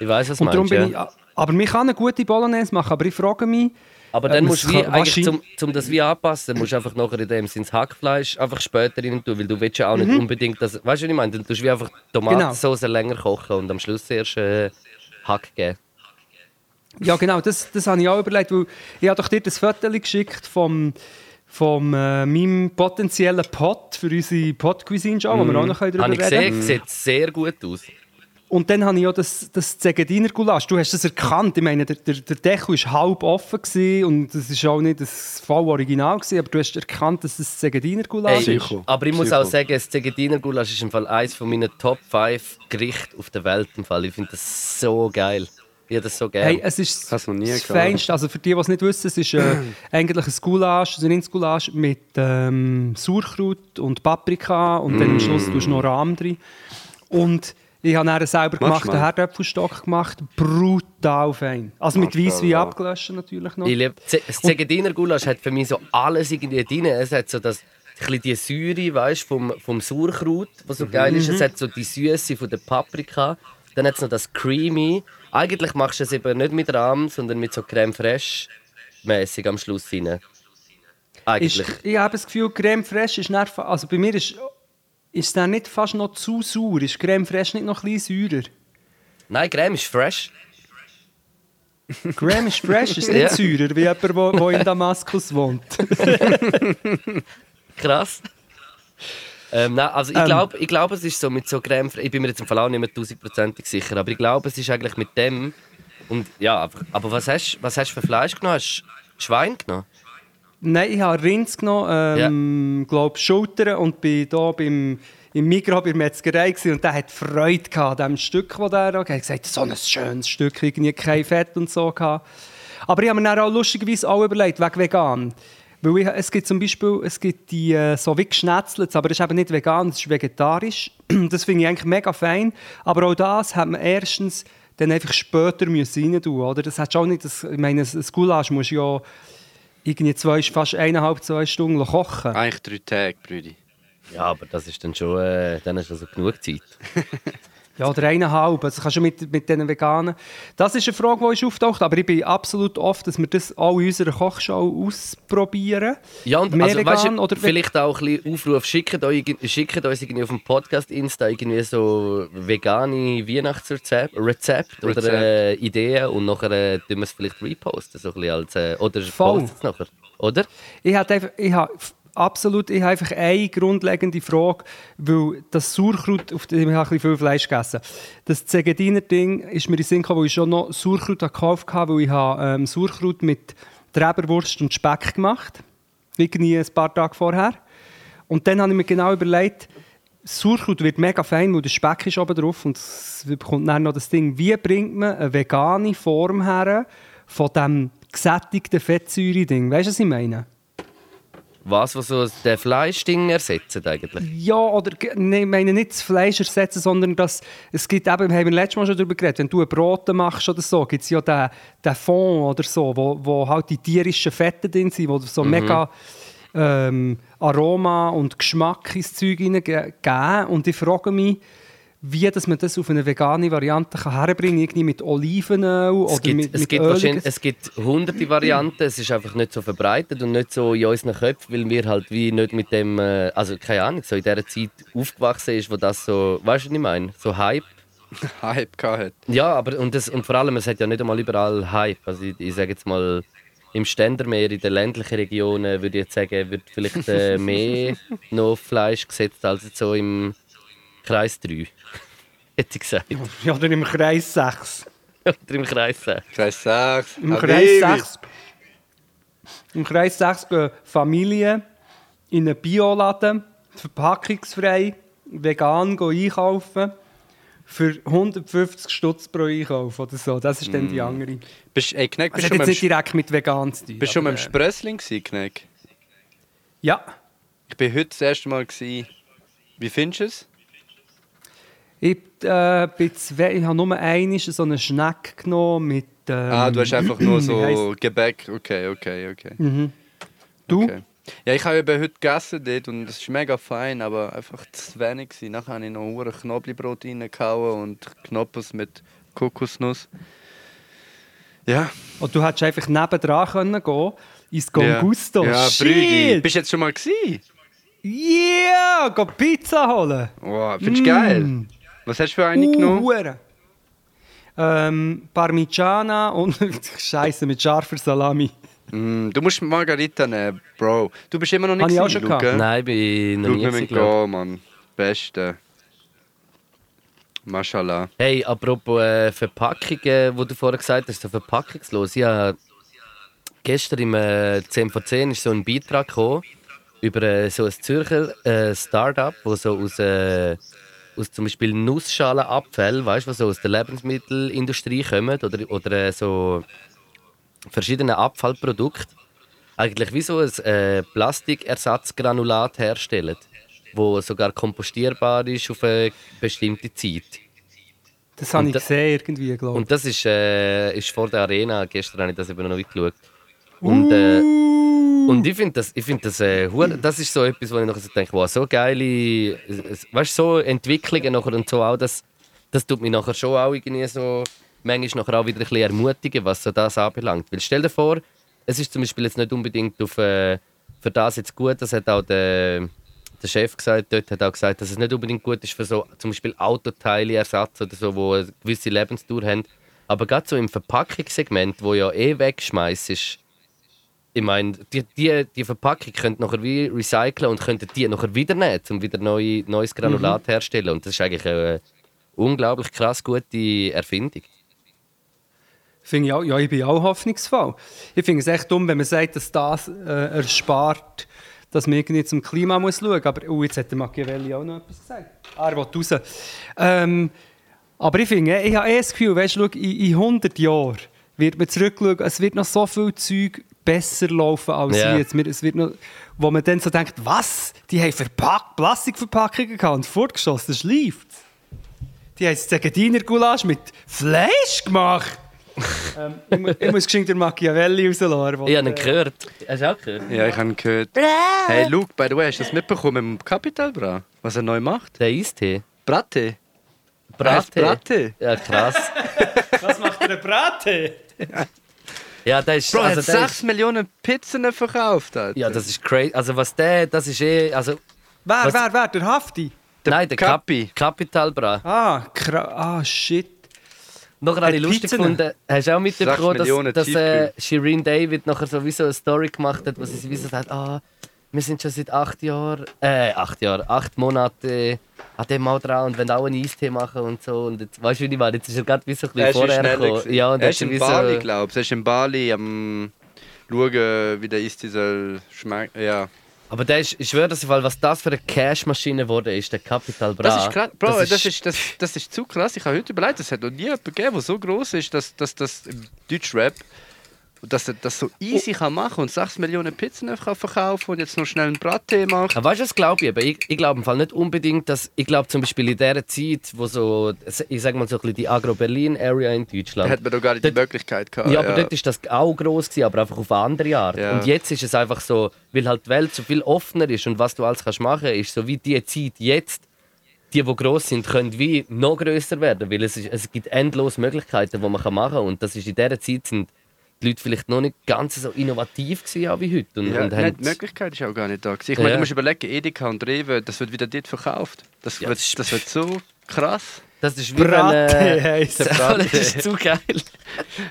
ich weiß, was du Und darum meinst. bin ja. ich, aber man kann eine gute Bolognese machen, aber ich frage mich, Aber Äh, dann man musst du eigentlich, zum, zum das wie anpassen, musst du einfach nachher in dem Sinne Hackfleisch einfach später rein tun, weil du willst ja auch nicht unbedingt das, weißt du, was ich meine? Dann tust du wie einfach Tomatensauce länger kochen und am Schluss erst äh, Hack geben. Ja, genau, das, das habe ich auch überlegt, weil ich habe doch dir das Foto geschickt vom, vom äh, meinem potenziellen Pot für unsere Pot-Cuisine-Show, wo wir auch noch darüber Habe ich reden gesehen, sieht sehr gut aus. Und dann habe ich auch das, das Zegadiner Gulasch. Du hast das erkannt. Ich meine, der, der, der Deckel war halb offen gewesen und das war auch nicht das voll Original, gewesen, aber du hast erkannt, dass es Zegadiner Gulasch Ey, ist. Aber ich muss Psycho. auch sagen, das Zegadiner Gulasch ist im Fall eines von meinen Top 5 Gerichte auf der Welt. Im Fall. Ich finde das so geil. Ich habe das so gerne. Hey, es ist Hast du noch nie das gehabt? Feinste. Also für die, die es nicht wissen, es ist äh, eigentlich ein Gulasch, also ein Rindsgulasch mit ähm, Sauerkraut und Paprika und dann am Schluss tust du noch Rahm drin. Und ich habe dann selber Machst gemacht, du einen mal? Herdöpfelstock gemacht. Brutal fein. Also mit. Weisswein abgelöscht natürlich noch. Ich liebe, das Zegadiner Gulasch hat für mich so alles irgendwie drin. Es hat so das, ein bisschen die Säure weißt, vom, vom Sauerkraut, was so geil ist. Es hat so die Süße von der Paprika. Dann hat es noch das Creamy. Eigentlich machst du es eben nicht mit Rahm, sondern mit so Creme Fraiche mäßig am Schluss rein. ist, Eigentlich. ich habe das Gefühl, Creme Fraiche ist nicht, also bei mir ist, ist es dann nicht fast noch zu sauer. Ist Creme Fraiche nicht noch ein bisschen säurer? Nein, Creme ist fresh. Creme ist fresh, ist nicht Ja. säurer, wie jemand, der in Damaskus wohnt. Krass. Ähm, nein, also ich Ähm. glaube, ich glaub, es ist so mit so Creme. Ich bin mir jetzt im Fall auch nicht mehr tausendprozentig sicher, aber ich glaube, es ist eigentlich mit dem. Und ja, aber, was hast was hast du für Fleisch genommen? Hast du Schwein genommen? Nein, ich habe Rinds genommen, ähm, glaube Schultern und bin hier beim, im Mikro bei der Metzgerei und der hat Freude gehabt an dem Stück, das er hat. Er hat gesagt, so ein schönes Stück, irgendwie kein Fett und so gehabt. Aber ich habe mir dann auch lustigerweise auch überlegt, wegen vegan. Weil ich, es gibt zum Beispiel es gibt die äh, so wie geschnetzelt, aber das ist eben nicht vegan, das ist vegetarisch. Das finde ich eigentlich mega fein. Aber auch das hat man erstens dann einfach später müssen rein tun, oder? Das hat auch nicht, das, ich meine, das Gulasch muss ja irgendwie zwei, fast eineinhalb, zwei Stunden kochen. Eigentlich drei Tage, Brüdi. Ja, aber das ist dann schon, äh, dann ist also genug Zeit. Ja, oder eineinhalb. Also kannst du mit, mit diesen Veganen. Das ist eine Frage, die ist auftaucht, aber ich bin absolut oft, dass wir das auch in unserer Kochshow ausprobieren. Ja, und Mehr also, vegan weißt du, oder vielleicht auch ein bisschen Aufruf, schickt, euch, schickt uns irgendwie auf dem Podcast Insta irgendwie so vegane Weihnachtsrezepte Rezept oder Rezept. äh, Ideen und nachher äh, tun wir es vielleicht reposten, so ein bisschen als, äh, oder Voll. postet es nachher, oder? Ich habe einfach, ich habe f- absolut, ich habe einfach eine grundlegende Frage, weil das Sauerkraut, auf dem ich ein bisschen viel Fleisch gegessen. Das Zegadiner Ding ist mir in den Sinn gekommen, weil ich schon noch Sauerkraut gekauft habe, weil ich habe ähm, Sauerkraut mit Treberwurst und Speck gemacht, irgendwie ein paar Tage vorher. Und dann habe ich mir genau überlegt, Sauerkraut wird mega fein, weil der Speck ist oben drauf und es bekommt dann noch das Ding. Wie bringt man eine vegane Form her von diesem gesättigten Fettsäure-Ding? Weißt du, was ich meine? Was, was so den Fleischding ersetzt eigentlich. Ja, oder nee, ich meine nicht das Fleisch ersetzen, sondern dass es gibt eben, wir haben letztes Mal schon darüber geredet, wenn du ein Brot machst oder so, gibt es ja den, den Fond oder so, wo, wo halt die tierischen Fette drin sind, wo so mega ähm, Aroma und Geschmack ins Zeug hineingeben. Und ich frage mich, wie dass man das auf eine vegane Variante kann herbringen kann, irgendwie mit Olivenöl oder Es gibt, mit, es, mit gibt Öl. es gibt hunderte Varianten, es ist einfach nicht so verbreitet und nicht so in unseren Köpfen, weil wir halt wie nicht mit dem, äh, also keine Ahnung, so in dieser Zeit aufgewachsen ist, wo das so, weißt du, was ich meine? So Hype. Hype gehabt. Ja, aber und, das, und vor allem, es hat ja nicht einmal überall Hype. Also ich, ich sage jetzt mal, im Ständermeer, in den ländlichen Regionen, würde ich jetzt sagen, wird vielleicht äh, mehr noch auf Fleisch gesetzt als jetzt so im Kreis 3. Hätte ich gesagt. Ja, oder im Kreis 6. Oder im Kreis 10. Kreis 6. Im Kreis 6. Im Kreis 6 gehen Familien in einen Bioladen, verpackungsfrei, vegan gehen einkaufen. Für 150 Stutz pro Einkauf oder so. Das ist dann die andere. Bist, ey, Kneck, Das bist hat du jetzt schon nicht direkt mit vegan zu tun. bist schon aber, beim Sprössling gewesen, Kneck? äh, Ja. Ich bin heute das erste Mal gewesen. Wie findest du es? Ich, äh, bin zwei, ich habe nur einmal so einen Schneck genommen mit. Ähm, Ah, du hast einfach nur so Gebäck. Okay, okay, okay. Mhm. Du? okay. Ja, ich habe eben heute gegessen dort und es ist mega fein, aber einfach zu wenig. gewesen. Nachher habe ich noch ein Knoblauchbrot reingehauen und Knoppers mit Kokosnuss. Ja. Und du hättest einfach nebendran können gehen ins Con ja. Ja, Brüdi. Bist du jetzt schon mal gewesen? Yeah! Geh Pizza holen! Wow, findest du geil? Was hast du für eine genommen? Hure. Ähm, Parmigiana und Scheiße mit scharfer Salami. Mm, du musst Margarita nehmen, Bro. Du bist immer noch nicht Habe ich schon Luke? gehabt. Nein, bin noch müssen glaub. gehen, Mann. Beste. Mashallah. Hey, apropos äh, Verpackungen, wo du vorher gesagt hast, so verpackungslos. Ja, gestern im äh, 10 vor 10 ist so ein Beitrag gekommen über äh, so ein Zürcher äh, Start-up, wo so aus, äh, aus zum Beispiel Nussschalenabfällen, weißt du, was so aus der Lebensmittelindustrie kommen oder, oder äh, so verschiedene Abfallprodukte, eigentlich wie so ein äh, Plastikersatzgranulat herstellen, wo sogar kompostierbar ist auf eine bestimmte Zeit. Das habe Und ich da- gesehen, irgendwie, glaube ich. Und das ist, äh, ist vor der Arena. Gestern habe ich das eben noch nicht geschaut. Und, äh, und ich finde das, ich find das, äh, das ist so etwas, wo ich nachher so denke, wow, so geile, weißt so Entwicklungen nachher und so auch, das, das tut mich nachher schon auch irgendwie so, manchmal nachher auch wieder ein bisschen ermutigen, was so das anbelangt. Weil stell dir vor, es ist zum Beispiel jetzt nicht unbedingt auf, äh, für das jetzt gut, das hat auch der, der Chef gesagt, dort hat auch gesagt, dass es nicht unbedingt gut ist für so zum Beispiel Autoteileersatz oder so, wo eine gewisse Lebensdauer haben. Aber gerade so im Verpackungssegment, wo ja eh wegschmeißt ist, ich meine, die, die, die Verpackung könnt nachher wie recyceln und könnten die nachher wieder nehmen, um wieder neu, neues Granulat herstellen. Und das ist eigentlich eine unglaublich krass gute Erfindung. Finde ich auch, ja, ich bin auch hoffnungsvoll. Ich finde es echt dumm, wenn man sagt, dass das äh, erspart, dass man irgendwie zum Klima muss schauen muss. Aber oh, jetzt hat der Machiavelli auch noch etwas gesagt. Ah, er will raus. Ähm, aber ich finde, ich habe eh das Gefühl, weißt, du, in, in 100 Jahren wird man zurückschauen, es wird noch so viel Zeug besser laufen als Ja. jetzt. Wir- Es wird noch, wo man dann so denkt, was? Die haben Verpack Plastikverpackungen gehabt und fortgeschossen, das läuft. Die haben das Zegadiner Gulasch mit Fleisch gemacht. ähm, ich, mu- ich muss geschwind den Machiavelli rauslassen. Ich habe ihn gehört. Hast du auch gehört? Ja, ich habe ihn gehört. Hey, Luke, by the way, hast du das mitbekommen mit dem Capital Bra? Was er neu macht? Der Eistee. Bratte. Bratte. Bratte. Ja, krass. Was macht der Brate? Ja, der ist. Bro, also hat der 6 ist, Millionen Pizzen verkauft. Alter. ja, das ist crazy. Also, was der, das ist eh. Also, Wer, Was- wer, wer? Der Hafti? Der nein, der Cap Capi. Capital Bra. Ah, kra ah, shit. Nachher habe ich lustig gefunden, hast du auch mitbekommen, Millionen dass, dass äh. Shireen David nachher sowieso eine Story gemacht hat, wo sie sowieso sagt, ah, wir sind schon seit acht Jahren, äh, acht Jahre, acht Monate an dem mal dran und wollen auch einen Eistee machen und so. Und jetzt, weißt du, wie ich meine? Jetzt ist er gerade wie so ein bisschen ist vorher gekommen. Ja, und er ist in Bali, so, glaube ich. Er ist in Bali am schauen, wie der Eistee soll schmecken. Ja. Aber der ist, ich schwöre, Fall, was das für eine Cash-Maschine geworden ist, der Capital Bra. Das ist krass. Bro, das ist, das, das ist zu krass. Ich habe heute überlegt, es hat noch nie jemanden gegeben, der so groß ist, dass, dass das im Deutschrap dass er das so easy kann machen und 6 Millionen Pizzen verkaufen und jetzt noch schnell einen Brattee macht. Aber weißt du, was glaube ich? eben? Ich, ich glaube im Fall nicht unbedingt, dass ich glaube zum Beispiel in dieser Zeit, wo so, ich sag mal so ein bisschen die Agro-Berlin-Area in Da Deutschland. hat man doch gar nicht die Dort- Möglichkeit gehabt. ja, aber dort ist das auch groß gewesen, aber einfach auf eine andere Art. Ja. Und jetzt ist es einfach so, weil halt die Welt so viel offener ist und was du alles kannst machen, ist so wie die Zeit jetzt. Die, die groß sind, können wie noch größer werden, weil es, ist, es gibt endlos Möglichkeiten, die man machen kann. Und das ist in dieser Zeit sind die Leute vielleicht noch nicht ganz so innovativ auch wie heute. Und, Ja, und nein, die Möglichkeit ist auch gar nicht da. gewesen. Ich meine, Ja. du musst überlegen, Edeka und Rewe, das wird wieder dort verkauft. Das, Ja, wird, das das wird so krass. das ist wie Brate wenn, äh, das ist zu geil.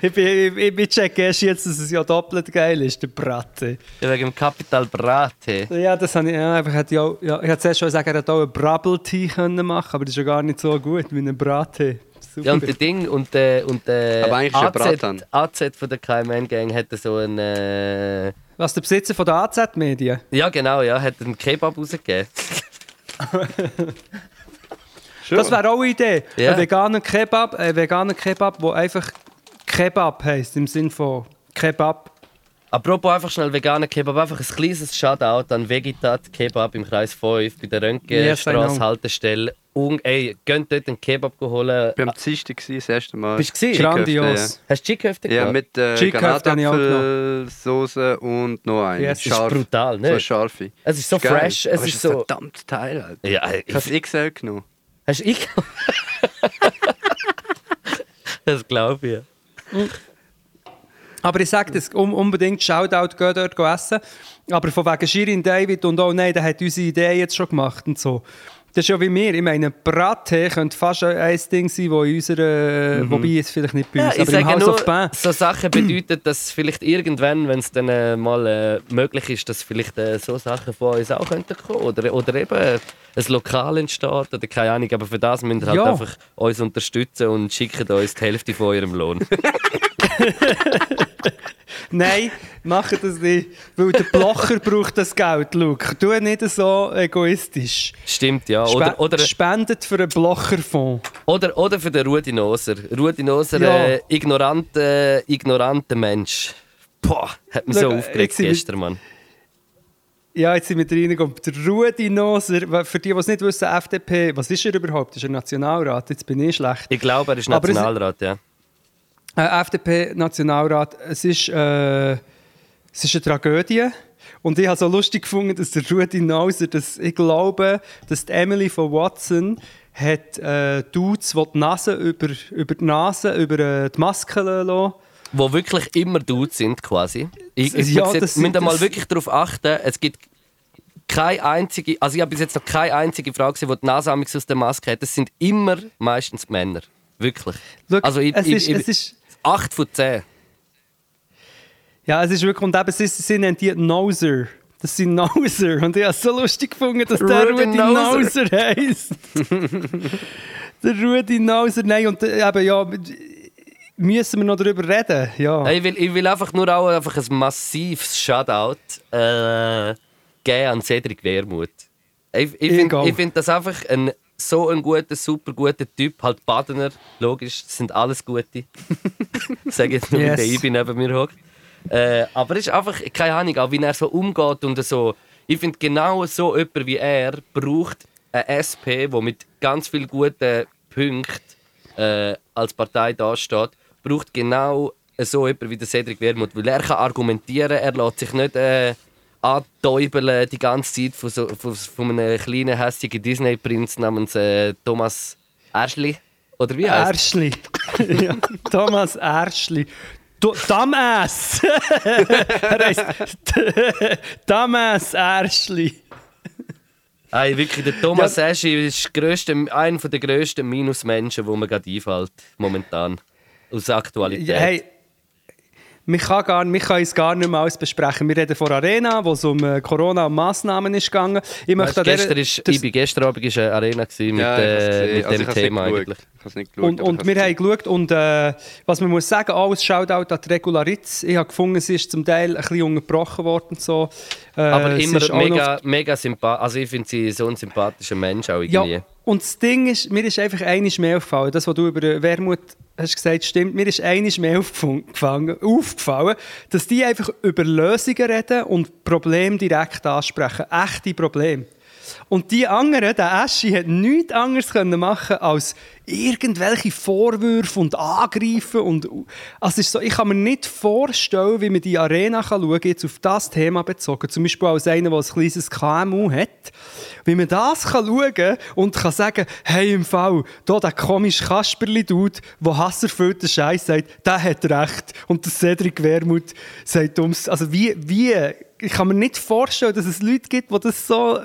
Ich, bin, ich, ich checke erst jetzt, dass es ja doppelt geil ist, der Brate. Ja, wegen dem Capital Brate. Ja, das habe ich, ja, einfach hätte ich auch, ja, ich hätte zuerst schon sagen, er hätte auch einen Brabble Tea können machen, aber das ist ja gar nicht so gut wie ein Brate. Super. Ja, und der Ding und der und der Aber eigentlich ist er Bratan. AZ, AZ von der KMN Gang hatte so ein äh, Was der Besitzer von der AZ Medien? ja genau ja hat einen Kebab rausgegeben. Das wäre auch eine Idee. Ja. Ein veganer Kebab, ein veganer Kebab, der einfach Kebab heisst, im Sinn von Kebab. Apropos einfach schnell veganer Kebab, einfach ein kleines Shoutout an Vegetat Kebab im Kreis 5 bei der Röntgenstraße know. Haltestelle. un ey, geht dort einen Kebab holen. Ich war am Dienstag das erste Mal. Bist du Grandios. Hast du Chickhöfte Ja, ja mit äh, Granatapfelsauce und noch eine. Yes. Das ist Scharf. brutal, So ne? eine scharfe. Es ist so Geil. fresh, es Aber ist ein so... verdammtes Teil, Alter. Ja, Ich habe es XL genommen. hast du ich? das glaube ich. Aber ich sage das, unbedingt Shoutout, geh dort essen. Aber von wegen Shirin David und oh nein, der hat unsere Idee jetzt schon gemacht und so. Das ist ja wie wir. Ich meine, Brattee könnte fast ein Ding sein, das in unserer... Wobei es vielleicht nicht bei Ja, uns, ich aber im House nur, of Pain. so Sachen bedeuten, dass vielleicht irgendwann, wenn es dann äh, mal äh, möglich ist, dass vielleicht äh, so Sachen von uns auch könnten kommen oder, oder eben äh, ein Lokal entsteht oder keine Ahnung. Aber für das müsst ihr halt Ja. einfach uns unterstützen und schickt uns die Hälfte von eurem Lohn. Nein, mach das nicht. Weil der Blocher braucht das Geld, Luke. Tu nicht so egoistisch. Stimmt, ja. Spe Oder, oder, Spendet für einen Blocherfonds. oder, oder für den Rudi Noser. Rudi Noser, Ja. äh, ignoranter ignoranter Mensch. Boah, hat mich so Schau, aufgeregt sind wir- gestern, Mann. Ja, jetzt sind wir reingekommen. Der Rudi Noser, für die, die es nicht wissen, FDP, was ist er überhaupt? Ist er Nationalrat? Jetzt bin ich schlecht. Ich glaube, er ist Aber es- Nationalrat, ja. Äh, FDP-Nationalrat, es ist, äh, es ist eine Tragödie. Und ich habe so lustig gefunden, dass der Rudi Nauser, dass ich glaube, dass die Emily von Watson hat äh, Dudes, die die Nase über, über die Nase, über äh, die Maske lassen. wo wirklich immer Dudes sind quasi. Ich, ich Ja, müsst ihr mal wirklich darauf achten, es gibt keine einzige, also ich habe bis jetzt noch keine einzige Frau gesehen, die die Nase aus der Maske hat. Das sind immer meistens Männer. Wirklich. Schau, also ich, es, ich, ist, ich, es ist... 8 von 10. Ja, es ist wirklich, und eben, sie, sie nennen die Noser. Das sind Noser. Und ich habe es so lustig gefunden, dass der Rudi Rudi Noser. Noser heisst. der Rudi Noser, nein, und äh, eben, ja, müssen wir noch darüber reden? Ja. Ich, will, ich will einfach nur auch einfach ein massives Shoutout äh, geben an Cedric Wermuth. Ich, ich finde find das einfach ein, so ein guter, super guter Typ. Halt Badener, logisch, das sind alles gute. Sag jetzt nur, Yes. der Ibi neben mir hockt. Äh, aber es ist einfach, keine Ahnung, auch wie er so umgeht und so. Ich finde genau so jemand wie er braucht eine SP, wo mit ganz vielen guten Punkten äh, als Partei dasteht, braucht genau so jemand wie der Cedric Wermuth, weil er kann argumentieren, er lässt sich nicht äh, antäubeln die ganze Zeit von, so, von, von einem kleinen hässigen Disney-Prinz namens äh, Thomas Erschli. Oder wie heißt Erschli. ja, Thomas Erschli. Du, er heisst Dumbass Erschli. Ey, wirklich, der Thomas Eschi ist grösste, einer der grössten Minusmenschen, die mir gerade einfällt, momentan. Aus der Aktualität. Ja, hey, wir können, gar, uns gar nicht mehr alles besprechen. Wir reden von Arena, wo es um äh, Corona und Massnahmen ist gegangen. Ich Weißt, möchte gestern ist, ich bin gestern Abend ist eine Arena gewesen mit, Ja, hab's äh, mit Also ich dem Thema eigentlich. Geschaut, Und, und wir haben geschaut und äh, was man muss sagen, alles Shoutout an die Regularitz. Ich habe gefunden, sie ist zum Teil ein bisschen unterbrochen worden. und So. Äh, Aber immer auch mega, mega sympathisch. Also ich finde sie so ein sympathischer Mensch auch irgendwie. Ja, und das Ding ist, mir ist einfach einiges mehr aufgefallen. Das, was du über Wermut hast gesagt, stimmt. Mir ist einiges mehr aufgefallen, dass die einfach über Lösungen reden und Probleme direkt ansprechen. Echte Probleme. Und die anderen, der Eschi, hat nichts anderes können machen als irgendwelche Vorwürfe und Angreifen. Und, also ist so, ich kann mir nicht vorstellen, wie man die Arena kann schauen kann, jetzt auf das Thema bezogen. Zum Beispiel als einer, der ein kleines KMU hat. Wie man das kann schauen und kann sagen, hey, im Fall, da der komische Kasperli-Dude, der hasserfüllten Scheiß sagt, der hat recht. Und der Cedric Wermuth sagt ums... Also wie, wie... Ich kann mir nicht vorstellen, dass es Leute gibt, die das so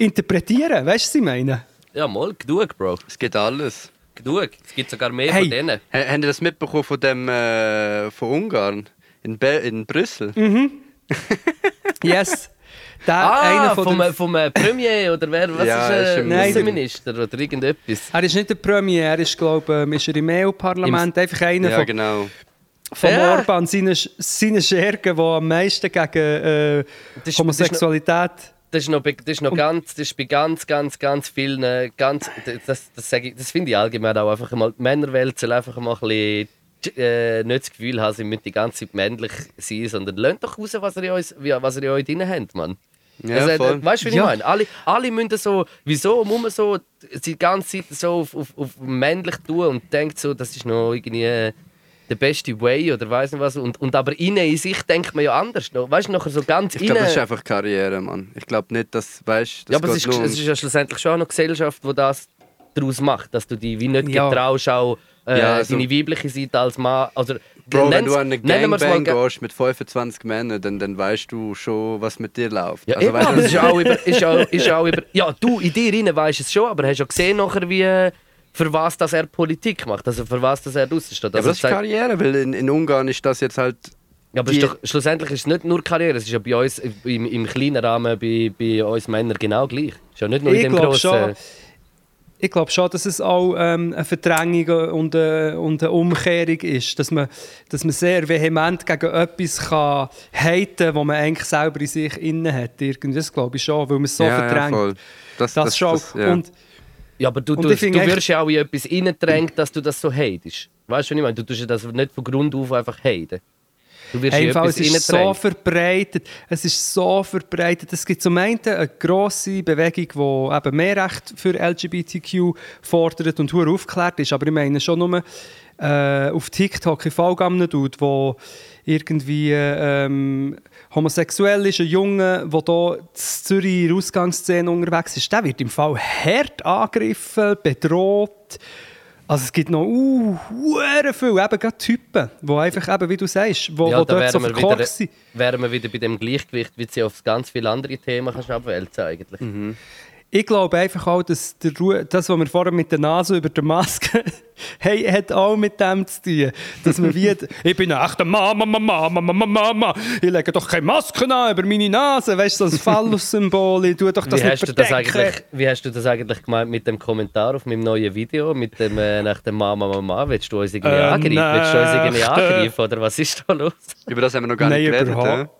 interpretieren. Weißt du, was ich meine? Ja, mal, genug, Bro. Es geht alles. Genug. Es gibt sogar mehr Hey. von denen. Ha- Habt ihr das mitbekommen von dem äh, von Ungarn? In, Be in Brüssel? Yes. Der, Ah, einer von vom, vom äh, Premier oder wer? Was Ja, ist ist äh, Nein, Außenminister oder irgendetwas? er ist nicht der Premier, er ist, glaube ich, ist er im EU-Parlament. Einfach einer Ja, von, genau. von Ja. Orban, seine, seine Schergen, die am meisten gegen äh, Das ist- Homosexualität... Das ist noch, bei- das ist noch ganz, das ist bei ganz, ganz, ganz vielen, ganz, das, das, ich, das finde ich allgemein auch einfach mal, die Männerwelt soll einfach mal ein bisschen, äh, nicht das Gefühl haben, sie müssen die ganze Zeit männlich sein, sondern lernt doch raus, was ihr in, wie- was ihr in euch drin habt, Mann. Ja, also, voll. äh, weißt du, wie Ja. ich meine? Alle, alle müssen so, wieso muss man so die ganze Zeit so auf, auf, auf männlich tun und denkt so, das ist noch irgendwie der beste Way oder weiß nicht was. Und, und aber innen in sich denkt man ja anders. noch. Weißt du, nachher so ganz Ich glaube, das ist einfach Karriere, Mann. Ich glaube nicht, dass, weißt das Ja, aber es ist, um- es ist ja schlussendlich schon auch noch Gesellschaft, die das daraus macht, dass du dich wie nicht Ja. getraust, auch äh, Ja, also- deine weibliche Seite als Mann. Also, Bro, wenn du an eine Gangbang ga- gehst mit 25 Männern, dann, dann weißt du schon, was mit dir läuft. Ja, also, eben, weißt aber du, es ist auch über, ist auch, ist auch über. Ja, du in dir rein weißt es schon, aber hast ja gesehen nachher, wie, äh, für was dass er Politik macht, also für was dass er raussteht. ja, Also aber das ist Karriere, weil in, in Ungarn ist das jetzt halt. ja, aber ist doch, schlussendlich ist es nicht nur Karriere, es ist ja bei uns im, im kleinen Rahmen bei, bei uns Männern genau gleich. Ist ja nicht nur in Ich dem glaube grossen. schon, ich glaube schon, dass es auch ähm, eine Verdrängung und eine, und eine Umkehrung ist. Dass man, dass man sehr vehement gegen etwas kann haten kann, was man eigentlich selber in sich innen hat. Irgendwie. Das glaube ich schon, weil man es so ja, ja, verdrängt. voll. Das, das, schon. das- ja. Und Ja, aber du, du, du wirst ja auch in etwas reingedrängt, dass du das so hatest. Weißt du, was ich meine? Du tust ja das nicht von Grund auf einfach haten. Du wirst Hey, in es ist so verbreitet. Es ist so verbreitet. Es gibt zum einen eine grosse Bewegung, die eben mehr Recht für LGBTQ fordert und hure aufgeklärt ist. Aber ich meine schon nur äh, auf TikTok in Fallgammen tut, wo irgendwie ähm, homosexuell ist, ein Junge, der hier in Zürich in der Ausgangsszene unterwegs ist, der wird im Fall hart angegriffen, bedroht. Also es gibt noch uh, hure viel, eben gerade Typen, die einfach, eben, wie du sagst, wo, Ja, wo dort so wären wir, verkorkst wieder, sind. wären wir wieder bei dem Gleichgewicht, wie du sie auf ganz viele andere Themen kannst abwälzen eigentlich. Ich glaube einfach auch, dass der Ru das, was wir vorher mit der Nase über der Maske hey, hat auch mit dem zu tun. Dass man wie, ich bin ein echter Mama, Mama, Mama, Mama, Mama. Ich lege doch keine Maske an über meine Nase. Weißt du, so ein Phallus-Symbol. Ich tue doch das Wie nicht hast, du das eigentlich, wie hast du das eigentlich gemeint mit dem Kommentar auf meinem neuen Video, mit dem äh, nach dem Mama Mama? Willst du uns irgendwie Äh, angreifen? Willst du uns irgendwie angreifen oder was ist da los? Über das haben wir noch gar Nein, nicht geredet.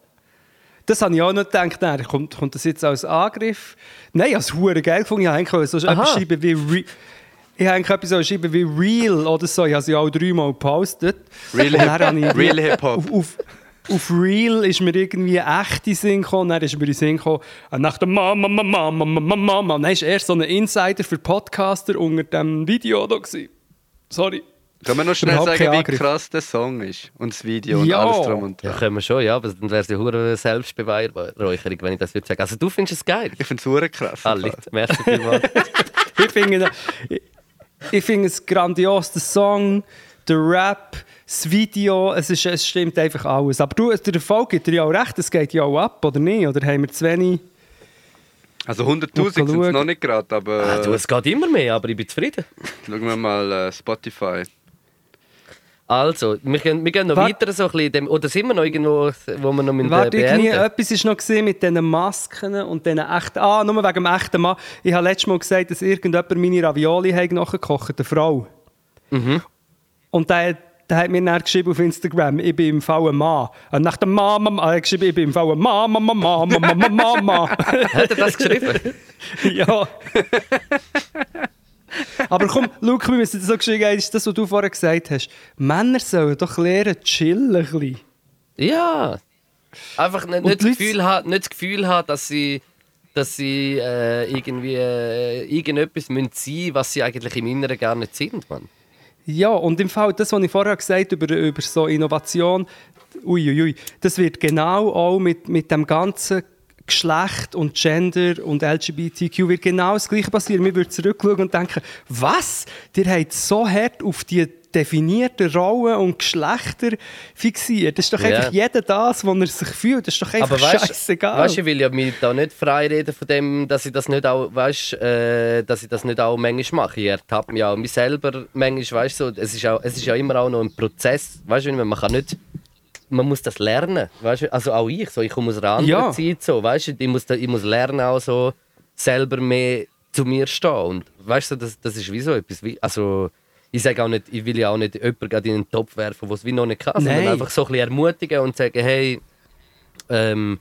Das habe ich auch nicht gedacht. Nein, kommt, kommt das jetzt als Angriff? Nein, als hure geil gefunden. Ich habe eigentlich so etwas schreiben wie Re ich habe etwas so geschrieben wie Real oder so. Ich habe sie auch dreimal gepostet. Real habe ich- Real Hip-Hop. Auf, Real ist mir irgendwie echt in den Sinn gekommen. Dann ist mir in den Sinn gekommen, äh, nach der Mama, Mama, Mama, Mama, Mama. Dann war erst so ein Insider für Podcaster unter dem Video da. Gewesen. Sorry. Können wir noch schnell sagen, wie Angriff. krass der Song ist? Und das Video und Ja. alles drum und Ja, dran. können wir schon, ja, aber dann wäre es ja hure Selbstbeweihräucherung, wenn ich das würde sagen. Also du findest es geil? Ich finde es krass. Alle, merci vielmals. ich finde ich, ich finde es grandios, der Song, der Rap, das Video, es, ist, es stimmt einfach alles. Aber du, der Erfolg gibt dir ja auch recht, es geht ja auch ab, oder nicht? Oder haben wir zu wenig? Also 100'000 sind es noch nicht gerade, aber Ah, du, es geht immer mehr, aber ich bin zufrieden. schauen wir mal äh, Spotify. Also, wir gehen, wir gehen noch Wart- weiter so ein bisschen dem, oder sind wir noch irgendwo, wo wir noch mit Warte, äh, irgendwie etwas ist noch gesehen mit diesen Masken und diesen echten... Ah, nur wegen dem echten Mann. Ich habe letztes Mal gesagt, dass irgendjemand meine Ravioli hat nachgekocht, eine Frau. Mhm. Und der, der hat mir dann geschrieben auf Instagram, ich bin im Fall ein Mann. Und nach dem Mama, er hat geschrieben, ich bin im Fall ein Mama, Mama, Mama, Mama, Mama. Hat er das geschrieben? ja. Aber komm, Luke, wir müssen so geschrieben haben, ist das, was du vorher gesagt hast. Männer sollen doch lernen, chillen ein bisschen. ja. Einfach nicht, nicht, das Gefühl haben, nicht das Gefühl haben, dass sie, dass sie äh, irgendwie äh, irgendetwas müssen sein was sie eigentlich im Inneren gar nicht sind. Mann. Ja, und im Fall, das, was ich vorher gesagt habe über, über so Innovation, uiuiui, ui, ui, das wird genau auch mit, mit dem ganzen Geschlecht und Gender und LGBTQ wird genau das Gleiche passieren. Wir würden zurückschauen und denken, was? Ihr habt so hart auf die definierten Rollen und Geschlechter fixiert. Das ist doch Ja. einfach jeder das, was er sich fühlt. Das ist doch einfach Aber weißt scheißegal. weißt, ich will ja mich da nicht freireden von dem, dass ich das nicht auch, weißt, äh, dass ich das nicht auch manchmal mache. Ich ertappe mich auch mich selber manchmal, weißt, so, es, ist auch, es ist ja immer auch noch ein Prozess. Weißt, du, man kann nicht, man muss das lernen. Weißt, du, also auch ich, so, ich komme aus einer anderen Ja. Zeit, so, weißt, du, ich, muss da, ich muss lernen, auch so selber mehr zu mir stehen. Und weißt du, das, das ist wie so etwas. Wie, also, ich sage auch nicht, ich will ja auch nicht jemanden in den Topf werfen, der es wie noch nicht kann, sondern einfach so ein bisschen ermutigen und sagen, hey, ähm,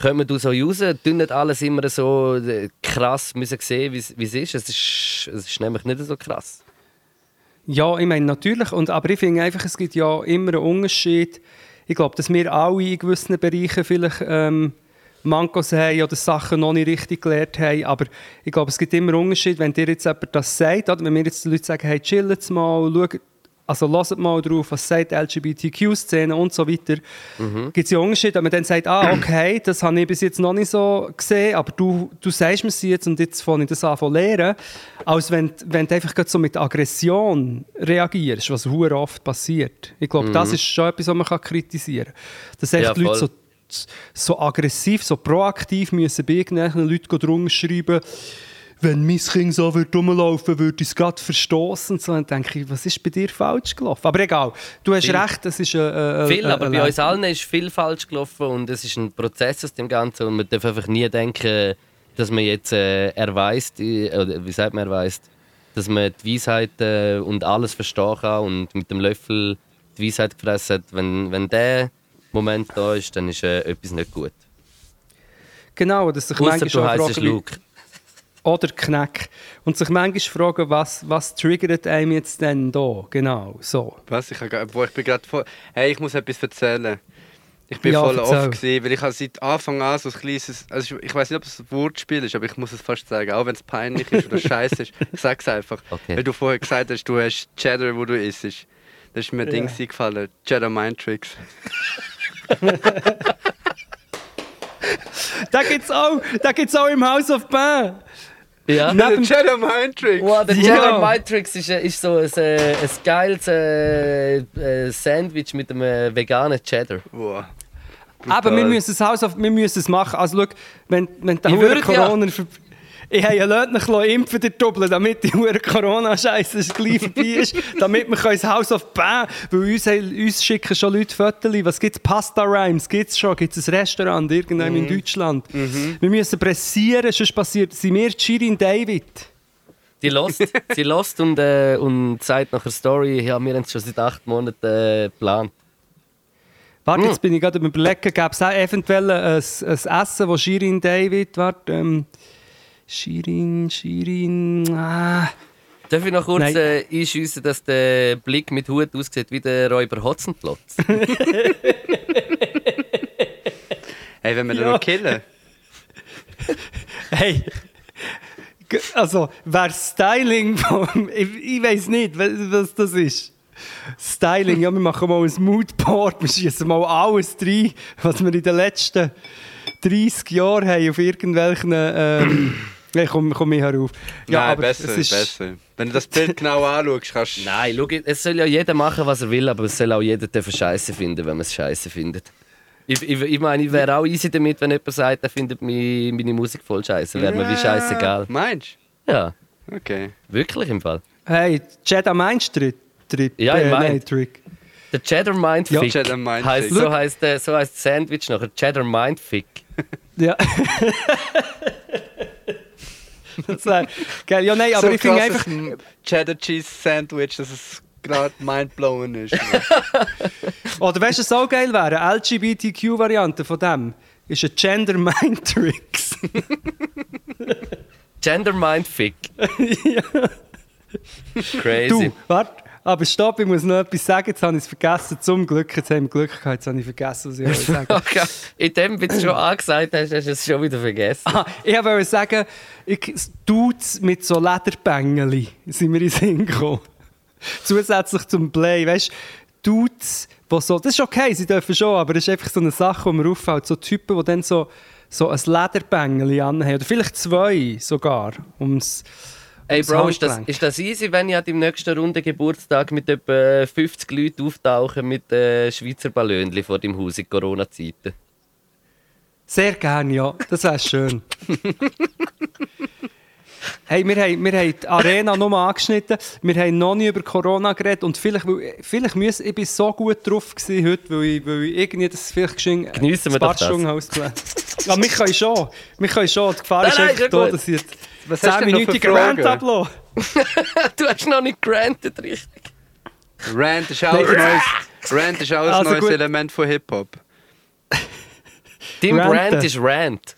kommen du so raus, tun nicht alles immer so äh, krass müssen sehen, wie es wie es ist. Es ist. Es ist nämlich nicht so krass. Ja, ich meine natürlich, und, aber ich finde einfach, es gibt ja immer einen Unterschied. Ich glaube, dass wir alle in gewissen Bereichen vielleicht ähm, Mankos haben oder Sachen noch nicht richtig gelernt haben. Aber ich glaube, es gibt immer einen Unterschied, wenn dir jetzt jemand das sagt, oder wenn mir jetzt die Leute sagen, hey, chillt mal, schaut, also lasst mal drauf, was sagt LGBTQ-Szene und so weiter. Mhm. Gibt es ja Unterschied, wenn man dann sagt, ah, okay, das habe ich bis jetzt noch nicht so gesehen, aber du, du sagst mir es jetzt und jetzt fange ich das an zu lernen. Als wenn, wenn du einfach so mit Aggression reagierst, was sehr oft passiert. Ich glaube, das ist schon etwas, was man kann kritisieren kann. Dass echt Mhm. Ja, die Leute so, voll. so aggressiv, so proaktiv müssen bei irgendwelchen Leuten drunter schreiben, wenn mein Kind so würde rumlaufen würde, ich es gerade verstoßen. So, dann denke ich, was ist bei dir falsch gelaufen? Aber egal, du hast Viel. recht, es ist äh, Viel, aber bei uns allen ist viel falsch gelaufen und es ist ein Prozess aus dem Ganzen und man darf einfach nie denken, dass man jetzt äh, erweist, äh, oder wie sagt man erweist, dass man die Weisheit äh, und alles verstehen kann und mit dem Löffel die Weisheit gefressen hat. Wenn, wenn der Moment da ist, dann ist äh, etwas nicht gut. Genau, dass sich Außer manchmal du heisst Luke. Oder Knack. Und sich manchmal fragen, was, was triggert einem jetzt denn da? Genau, so. Was? Ich, hab, wo ich bin gerade voll... Hey, ich muss etwas erzählen. Ich bin Ja, voll erzähl. off gewesen, weil ich habe seit Anfang an so ein kleines... Also ich, ich weiß nicht, ob es ein Wortspiel ist, aber ich muss es fast sagen. Auch wenn es peinlich ist oder scheiße ist. Ich sag's einfach. Okay. Weil du vorher gesagt hast, du hast Cheddar, wo du isst. Da ist mir ein Ja. Ding eingefallen. Cheddar Mind Tricks. Da gibt's auch, da gibt's auch im House of Band. Ja. Neben- Cheddar Mind Tricks! Wow, der Ja. Jedi Matrix ist, äh, ist so ein, äh, ein geiles äh, äh, Sandwich mit einem äh, veganen Cheddar. Wow. Aber wir müssen es wir müssen es machen. Also schau, wenn, wenn der Corona... ver- Ich habe ja Leute noch impfen, der Doppel, damit die hure Corona-Scheiße gleich vorbei ist, damit wir ins House of Band, weil uns, uns schicken schon Leute Fotos, was gibt es? Pasta Rhymes, gibt es schon, gibt es ein Restaurant irgendwann Mhm. in Deutschland. Wir müssen pressieren, sonst passiert, sind wir Shirin David. Die lost, sie lost und, äh, und sagt nach der Story, ja, wir haben es schon seit acht Monaten äh, geplant. Warte, Hm. jetzt bin ich gerade überlegen, gäbe es auch eventuell ein, ein Essen, wo Shirin David, warte, ähm, Shirin, Shirin, ah... Darf ich noch kurz Nein. äh, einschiessen, dass der Blick mit Hut aussieht wie der Räuber Hotzenplotz? Hey, wenn wir Ja. den noch killen. Hey, also, wer Styling vom. Ich, ich weiß nicht, was, was das ist. Styling, ja, wir machen mal ein Moodboard, wir schießen mal alles rein, was wir in den letzten 30 Jahren haben auf irgendwelchen. Ähm, ich komme komm ich herauf. Ja, Nein, aber besser, es ist, besser. Wenn du das Bild genau anschaust, kannst du... Nein, schau, es soll ja jeder machen, was er will, aber es soll auch jeder dürfen Scheiße finden, wenn man es Scheiße findet. Ich, ich, ich meine, ich wäre auch easy damit, wenn jemand sagt, er findet meine, meine Musik voll scheiße. Wäre mir wie scheißegal. Meinst Ja, du? Okay. wirklich im Fall. Hey, Jedi meinst du? Tritt, Ja, ich äh, mein. nein, Trick. Der Cheddar Mindfick. Ja, Cheddar Mindfick. Heißt, so heißt so heißt Sandwich nachher. Cheddar Mindfick. Ja. das wär, geil. Ja, nein, aber so ich finde einfach. ein Cheddar Cheese Sandwich, dass es gerade mindblowing ist. Oder weißt du, was auch geil wäre? Eine LGBTQ-Variante von dem ist ein Gender Mind Tricks. Gender Mindfick. Crazy. Du, warte, aber stopp, ich muss noch etwas sagen. Jetzt habe ich es vergessen. Zum Glück, jetzt haben wir Glück gehabt, jetzt habe ich vergessen, was ich wollte sagen Okay. In dem, wie du schon angesagt hast, hast du es schon wieder vergessen. Ah, ich wollte sagen, ich, Dudes mit so Lederbängeli sind mir in Sinn gekommen. Zusätzlich zum Play, weißt du, Dudes, die so, das ist okay, sie dürfen schon, aber das ist einfach so eine Sache, die mir auffällt. So Typen, die dann so, so ein Lederbängeli anhaben, oder vielleicht zwei sogar, ums Ey Bro, ist das, ist das easy, wenn ich an deinem nächsten Runde Geburtstag mit etwa 50 Leuten auftauche mit äh, Schweizer Ballönchen vor deinem Haus in Corona-Zeiten? Sehr gerne, ja. Das wäre schön. hey, wir haben, wir haben die Arena nur angeschnitten. Wir haben noch nie über Corona geredet. Und vielleicht, weil, vielleicht müssen, ich bin so gut drauf gewesen heute, weil ich, weil ich irgendwie das vielleicht geschehen Geniessen wir das. Ja, wir können schon. Wir können schon. Die Gefahr Nein, ist einfach da, dass ich jetzt Was hast du denn noch für 10-minütigen Rant ablasse. du hast noch nicht granted, richtig? Rant ist auch ein neues, Rant ist auch ein Also neues gut. Element von Hip-Hop. Dein. Brand ist Rant.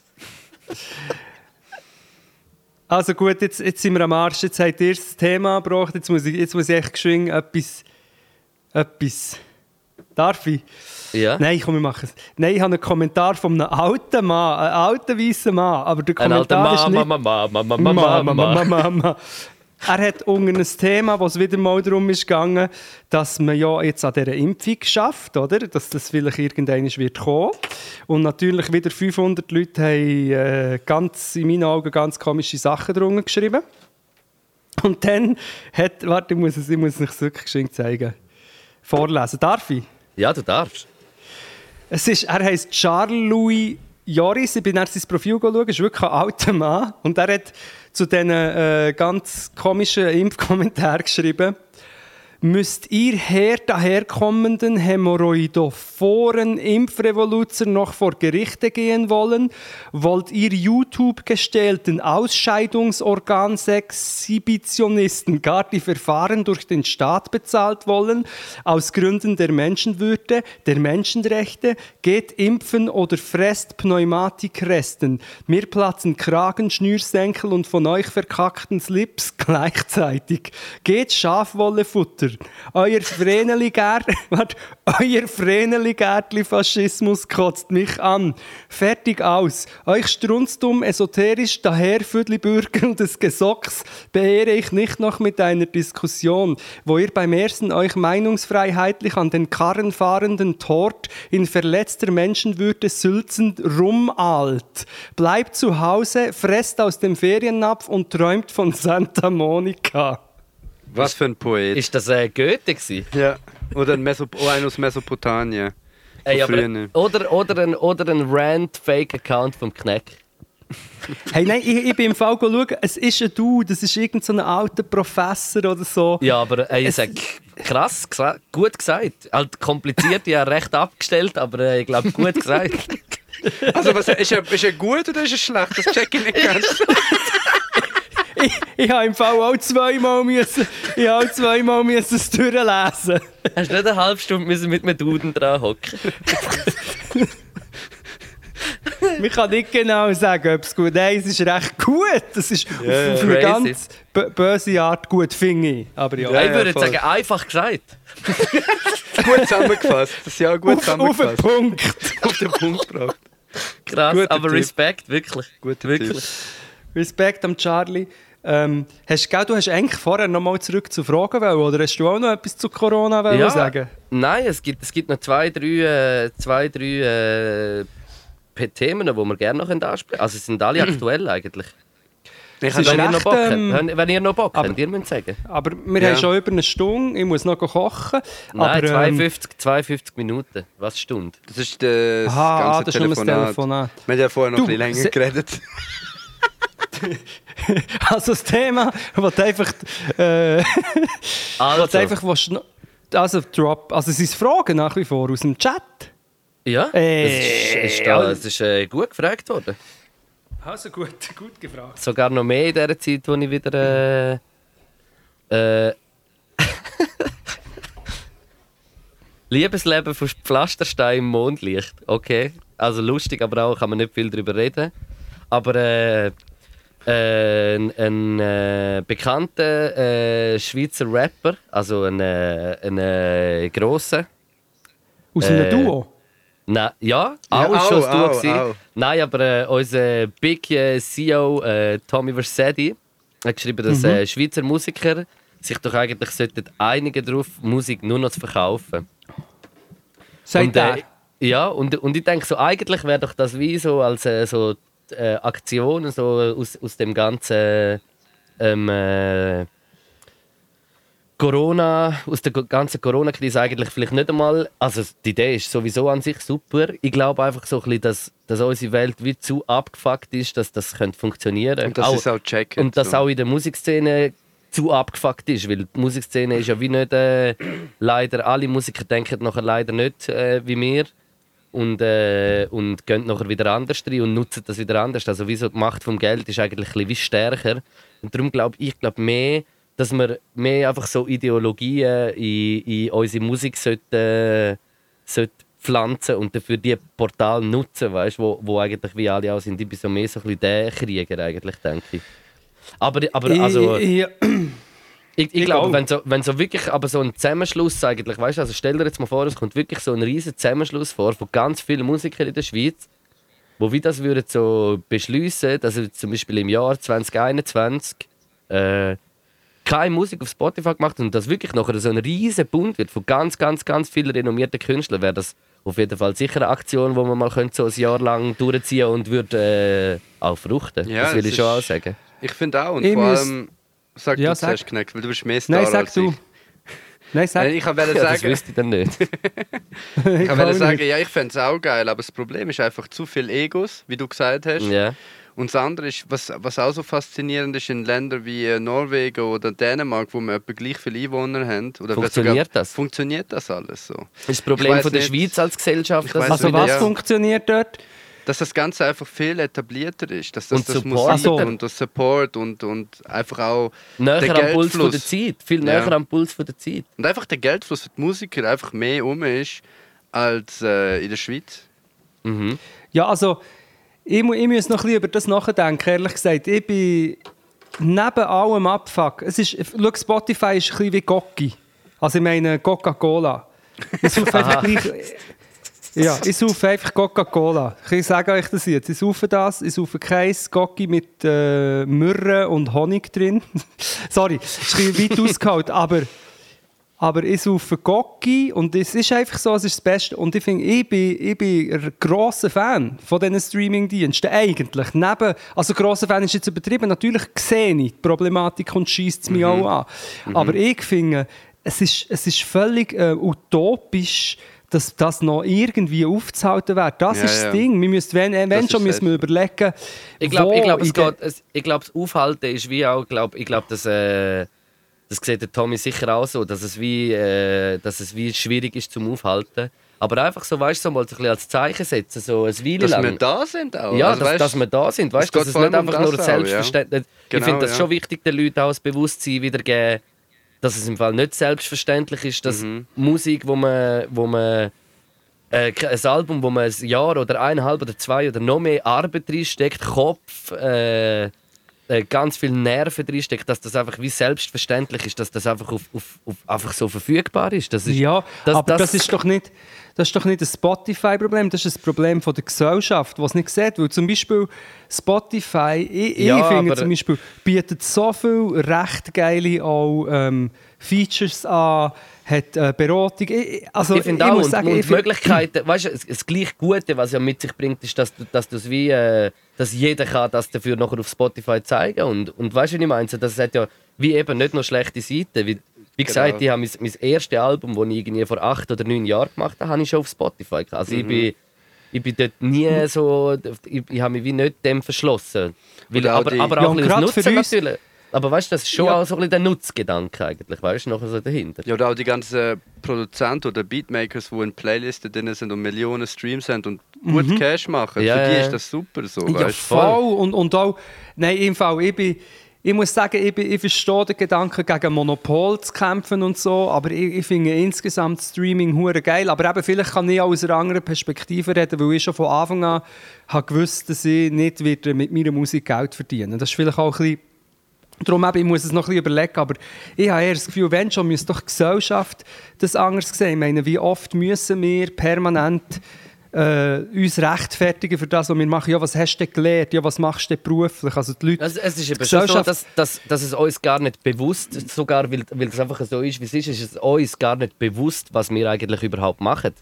Also gut, jetzt, jetzt sind wir am Arsch. Jetzt habt ihr das Thema gebracht. Jetzt muss ich, jetzt muss ich echt geschwind etwas, etwas Darf ich? Ja? Nein, komm, wir machen es. Nein, ich habe einen Kommentar von einem alten Mann, einem alten weißen Mann, aber der Ein alter Kommentar ist nicht... Mama, Mama, Mama, Mama, Mama, Mama, Mama. Er hat unter ein Thema, wo es wieder mal darum ist gegangen, dass man ja jetzt an dieser Impfung schafft, oder? Dass das vielleicht irgendwann wird kommen. Und natürlich wieder 500 Leute haben äh, ganz, in meinen Augen ganz komische Sachen drunter geschrieben. Und dann hat, warte, ich muss es, ich muss es euch wirklich geschwind zeigen. Vorlesen. Darf ich? Ja, du darfst. Es ist, er heißt Charles Louis Joris. Ich bin nach sein Profil schauen. ist wirklich ein alter Mann. Und er hat zu diesen äh, ganz komischen Impfkommentaren geschrieben. Müsst ihr her daherkommenden hämorrhoidophoren Impfrevoluzer noch vor Gerichte gehen wollen? Wollt ihr YouTube gestellten Ausscheidungsorgansexhibitionisten gar die Verfahren durch den Staat bezahlt wollen? Aus Gründen der Menschenwürde, der Menschenrechte? Geht impfen oder fresst Pneumatikresten? Mir platzen Kragen, Schnürsenkel und von euch verkackten Slips gleichzeitig. Geht Schafwollefutter. Euer Vreneli-Gärtli-Faschismus kotzt mich an. Fertig aus. Euch strunzdumm, esoterisch, daher des Gesocks beehre ich nicht noch mit einer Diskussion, wo ihr beim ersten euch meinungsfreiheitlich an den Karren fahrenden Tort in verletzter Menschenwürde sülzend rumalt. Bleibt zu Hause, fresst aus dem Feriennapf und träumt von Santa Monica. Was für ein Poet. Ist das äh, Goethe gewesen? ja. Oder ein, Mesop oh, einer aus Mesopotamien. Ey, aber, oder, oder ein, oder ein Rant-Fake-Account vom Kneck. Hey, nein, ich, ich bin im Fall schauen, es ist ein Du, das ist irgendein so ein alter Professor oder so. Ja, aber ey, ich Es- sag, krass, gut gesagt. Halt kompliziert, ja, recht abgestellt, aber äh, ich glaube, gut gesagt. Also, was, ist, er, ist er gut oder ist er schlecht? Das check ich nicht ganz. Ich, ich habe im Fall auch zweimal müssen, ich habe auch zweimal müssen es durchlesen. Hast du nicht eine halbe Stunde müssen mit einem Duden dran hocken? Man kann nicht genau sagen, ob es gut ist. Nein, es ist recht gut. Es ist auf, auf eine ganz bö- böse Art gut, finde ich. Aber ja, Ja, ich würde voll. sagen, einfach gesagt. gut zusammengefasst. Das ist ja auch gut auf, auf den zusammengefasst. Punkt. Auf den Punkt gebracht. Krass, Guter aber Typ. Respekt, wirklich. Guter wirklich. Typ. Respekt am Charlie. Ähm, hast, gell, du hast eigentlich vorher noch mal zurück zu Fragen wollen, oder hast du auch noch etwas zu Corona wollen Ja, sagen? Nein, es gibt, es gibt noch zwei, drei, äh, zwei, drei äh, Themen, die wir gerne noch ansprechen können. Also, sie sind alle aktuell eigentlich. Ich Es habe ist Wenn ihr, noch Bock habt, ähm, wenn, wenn ihr noch Bock aber- habt, ihr müsst sagen. Aber wir Ja. haben schon über eine Stunde, ich muss noch kochen. Nein, aber, ähm, 52, 52 Minuten. Was Stunde? Das ist äh, das Aha, ah, ganze das ist nur das Telefonat. Telefonat. Wir haben ja vorher noch Du, ein bisschen länger geredet. Also das Thema, du einfach, äh, Also, du einfach noch- also drop, also es sind Fragen nach wie vor aus dem Chat. ja, Äh, es ist, ist, da, es ist äh, gut gefragt worden. Also gut, gut gefragt. Sogar noch mehr in der Zeit, wo ich wieder. Äh, äh, Liebesleben von Pflasterstein im Mondlicht. Okay. Also lustig, aber auch kann man nicht viel darüber reden. Aber äh, äh, ein, ein äh, bekannter äh, Schweizer Rapper, also ein, äh, ein äh, grosser. Aus einem Äh, Duo. Nein, ja, Ja, auch schon das Duo gewesen. auch. Nein, aber äh, unser Big äh, CEO äh, Tommy Versetti hat geschrieben, dass Mhm. äh, Schweizer Musiker sich doch eigentlich sollten einigen darauf, Musik nur noch zu verkaufen. Sagt und, ja, und, und ich denke so, eigentlich wäre doch das wie so als äh, so äh, Aktion so aus, aus dem ganzen ähm, äh, Corona, aus der ganzen Corona-Krise eigentlich vielleicht nicht einmal. Also die Idee ist sowieso an sich super. Ich glaube einfach so ein bisschen, dass, dass unsere Welt wie zu abgefuckt ist, dass das könnte funktionieren. Und das ist auch checken. Und dass so. auch in der Musikszene zu abgefuckt ist, weil die Musikszene ist ja wie nicht äh, leider alle Musiker denken nachher leider nicht äh, wie wir und, äh, und gehen nachher wieder anders rein und nutzen das wieder anders. Also wie so die Macht vom Geld ist eigentlich ein bisschen stärker und darum glaube ich, glaube mehr, dass wir mehr einfach so Ideologien in, in unsere Musik sollten, äh, sollten pflanzen und dafür die Portal nutzen, weißt, wo, wo eigentlich wie alle auch sind. Ich bin so mehr so ein bisschen der Krieger eigentlich, denke ich. Aber, aber also, ich, ich, Ich, ich glaube, wenn so, wenn so wirklich aber so ein Zusammenschluss eigentlich, weißt du, also stell dir jetzt mal vor, es kommt wirklich so ein riesen Zusammenschluss vor von ganz vielen Musikern in der Schweiz, wo wir das würden so beschließen, dass er zum Beispiel im Jahr 2021 äh, keine Musik auf Spotify gemacht und das wirklich nachher so ein riesen Bund wird von ganz, ganz, ganz vielen renommierten Künstlern, wäre das auf jeden Fall sicher eine Aktion, die man mal könnte so ein Jahr lang durchziehen und würde äh, auch fruchten. Ja, das will ich schon ist- auch sagen. Ich finde auch. Und Ich vor muss- allem, sag Ja, du sag. zuerst, Kneck, weil du bist mehr Star Nein, sag als du. ich. Nein, sag. Nein, ich wollte Ja, das sagen, wüsste ich dann nicht. ich wollte nicht. sagen, ja, ich fände es auch geil, aber das Problem ist einfach zu viel Egos, wie du gesagt hast. ja. Und das andere ist, was, was auch so faszinierend ist, in Ländern wie äh, Norwegen oder Dänemark, wo wir etwa gleich viele Einwohner haben. Oder Funktioniert sogar, das? Funktioniert das alles so? Das ist das Problem von der nicht. Schweiz als Gesellschaft. Also nicht, was ja. funktioniert dort? Dass das Ganze einfach viel etablierter ist. Dass das, Und das Support. Musik so. und das Support und, und einfach auch näher der am Puls von der Geldfluss. Zeit. Viel Ja. näher am Puls von der Zeit. Und einfach der Geldfluss für die Musiker einfach mehr um ist als äh, in der Schweiz. Mhm. Ja, also, ich, mu- ich muss noch ein bisschen über das nachdenken, ehrlich gesagt. Ich bin neben allem Abfuck. Es ist, schau, Spotify ist ein bisschen wie Gocki. Also, ich meine Coca-Cola. Einfach gleich. Ja, ich suche einfach Coca-Cola. Ich sage euch das jetzt. Ich suche das. Ich suche kein Gocki mit äh, Myrrhe und Honig drin. Sorry, ist ein bisschen weit ausgeholt, aber. Aber ich suche Gocki und es ist einfach so, es ist das Beste. Und ich finde, ich bin, ich bin ein grosser Fan von diesen Streaming-Diensten. Eigentlich. Neben, also grosser Fan ist jetzt übertrieben. Natürlich sehe ich die Problematik und schießt es mich auch an. Aber ich finde, es ist, es ist völlig äh, utopisch, dass das noch irgendwie aufzuhalten wäre. Das Ja, ist das ja. Ding. Wir müssen, wenn wenn schon, müssen wir überlegen, Ich glaube, glaub, es geht, es, ich glaub, das Aufhalten ist wie auch, glaub, ich glaube, dass, äh, das sieht der Tommy sicher auch so, dass es wie, äh, dass es wie schwierig ist zum Aufhalten. Aber einfach so, weißt du, so mal so ein bisschen als Zeichen setzen, so ein Weile Dass lang. wir da sind auch. Ja, Also, dass, weißt, dass wir da sind, weißt es du, dass es nicht um einfach nur das auch, ja. Selbstverständnis Ich Genau, finde das ja. schon wichtig, den Leuten auch das Bewusstsein wiedergeben, dass es im Fall nicht selbstverständlich ist, dass Mhm. Musik, wo man, wo man äh, ein Album, wo man ein Jahr oder eineinhalb oder zwei oder noch mehr Arbeit reinsteckt, Kopf, äh, äh, ganz viel Nerven drinsteckt, dass das einfach wie selbstverständlich ist, dass das einfach, auf, auf, auf, einfach so verfügbar ist. Das ist Ja, das- aber das, das- ist doch nicht, das ist doch nicht ein Spotify-Problem, das ist ein Problem von der Gesellschaft, es nicht sieht. Weil zum Beispiel Spotify, ich, Ja, ich finde zum Beispiel, bietet so viel recht geile auch, ähm, Features an, hat äh, Beratung. Ich, also, ich finde auch, muss und, sagen, und ich die Möglichkeiten, weißt du, das, das gleich Gute, was ja mit sich bringt, ist, dass du, dass wie, äh, dass jeder kann das dafür nachher auf Spotify zeigen und und weißt du, was ich meine, das hat ja wie eben nicht nur schlechte Seiten, wie, wie gesagt, Genau. ich habe mein, mein erstes Album, das ich irgendwie vor acht oder neun Jahren gemacht habe, habe ich schon auf Spotify gehabt. Also ich Mhm. bin ich bin dort nie so, ich, ich habe mich wie nicht dem verschlossen. Weil, aber, aber Ja, auch und ein Nutzen uns- natürlich. Aber weißt du, das ist schon Ja. auch so ein bisschen der Nutzgedanke eigentlich, weißt du, nachher so dahinter. Ja, oder auch die ganzen Produzenten oder Beatmakers, die in Playlisten drin sind und Millionen Streams haben und gut Cash machen. Ja, Für die ja. ist das super so, Ja, weißt voll. Und, und auch, nein, im Fall, ich bin, ich muss sagen, ich, bin, ich verstehe den Gedanken, gegen Monopol zu kämpfen und so, aber ich, ich finde insgesamt Streaming hure geil. Aber eben, vielleicht kann ich auch aus einer anderen Perspektive reden, weil ich schon von Anfang an habe gewusst, dass ich nicht wieder mit meiner Musik Geld verdienen Das ist vielleicht auch ein bisschen Darum eben, ich muss es noch ein bisschen überlegen, aber ich habe eher das Gefühl, wenn schon, müsste doch die Gesellschaft das anders sehen. Ich meine, wie oft müssen wir permanent äh, uns rechtfertigen für das, was wir machen? Ja, was hast du gelernt? Ja, was machst du beruflich? Also die Leute, Also, es ist eben schon so, dass, dass, dass es uns gar nicht bewusst, sogar weil, weil es einfach so ist, wie es ist, ist es uns gar nicht bewusst, was wir eigentlich überhaupt machen.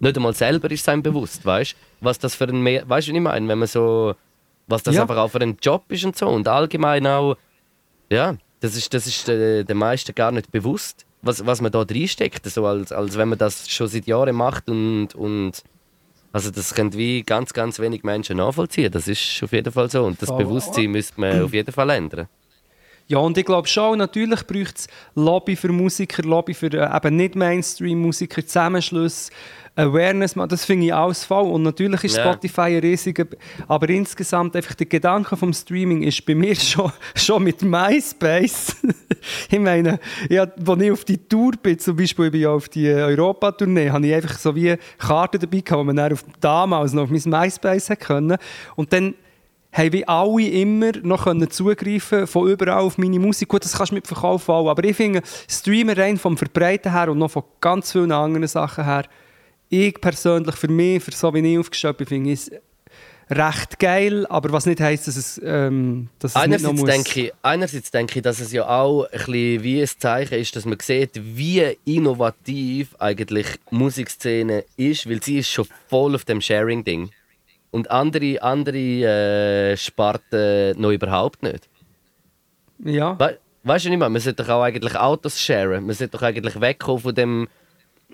Nicht einmal selber ist es einem bewusst, weißt Was das für ein weißt du, was ich meine, wenn man so, was das Ja. einfach auch für ein Job ist und so und allgemein auch, ja, das ist, das ist äh, den meisten gar nicht bewusst, was, was man da reinsteckt, so als, als wenn man das schon seit Jahren macht und, und also das können wie ganz, ganz wenig Menschen nachvollziehen. Das ist auf jeden Fall so. Und das. Bewusstsein müsste man auf jeden Fall ändern. Ja, und ich glaube schon, natürlich braucht es Lobby für Musiker, Lobby für äh, eben nicht Mainstream-Musiker, Zusammenschluss, Awareness, das finde ich alles voll. Und natürlich ist Ja. Spotify ein riesiger, aber insgesamt einfach der Gedanke vom Streaming ist bei mir schon, schon mit MySpace. ich meine, ja, als ich auf die Tour bin, zum Beispiel ich bin ja auf die Europa-Tournee, habe ich einfach so wie Karten dabei gehabt, die man dann auf, damals noch auf mein MySpace hat können. Und dann haben wie alle immer noch können zugreifen von überall auf meine Musik. Gut, das kannst du mit Verkauf auch, aber ich finde, Streamer rein vom Verbreiten her und noch von ganz vielen anderen Sachen her, ich persönlich, für mich, für so wie ich aufgestellt bin, finde ich es recht geil, aber was nicht heisst, dass es, ähm, dass es nicht noch Einerseits denke, ich, einerseits denke ich, dass es ja auch ein bisschen wie ein Zeichen ist, dass man sieht, wie innovativ eigentlich Musikszene ist, weil sie ist schon voll auf dem Sharing-Ding. Und andere, andere äh, Sparten noch überhaupt nicht. ja. We weißt du nicht mehr, man sollte doch auch eigentlich Autos sharen. Man sollte doch eigentlich wegkommen von dem,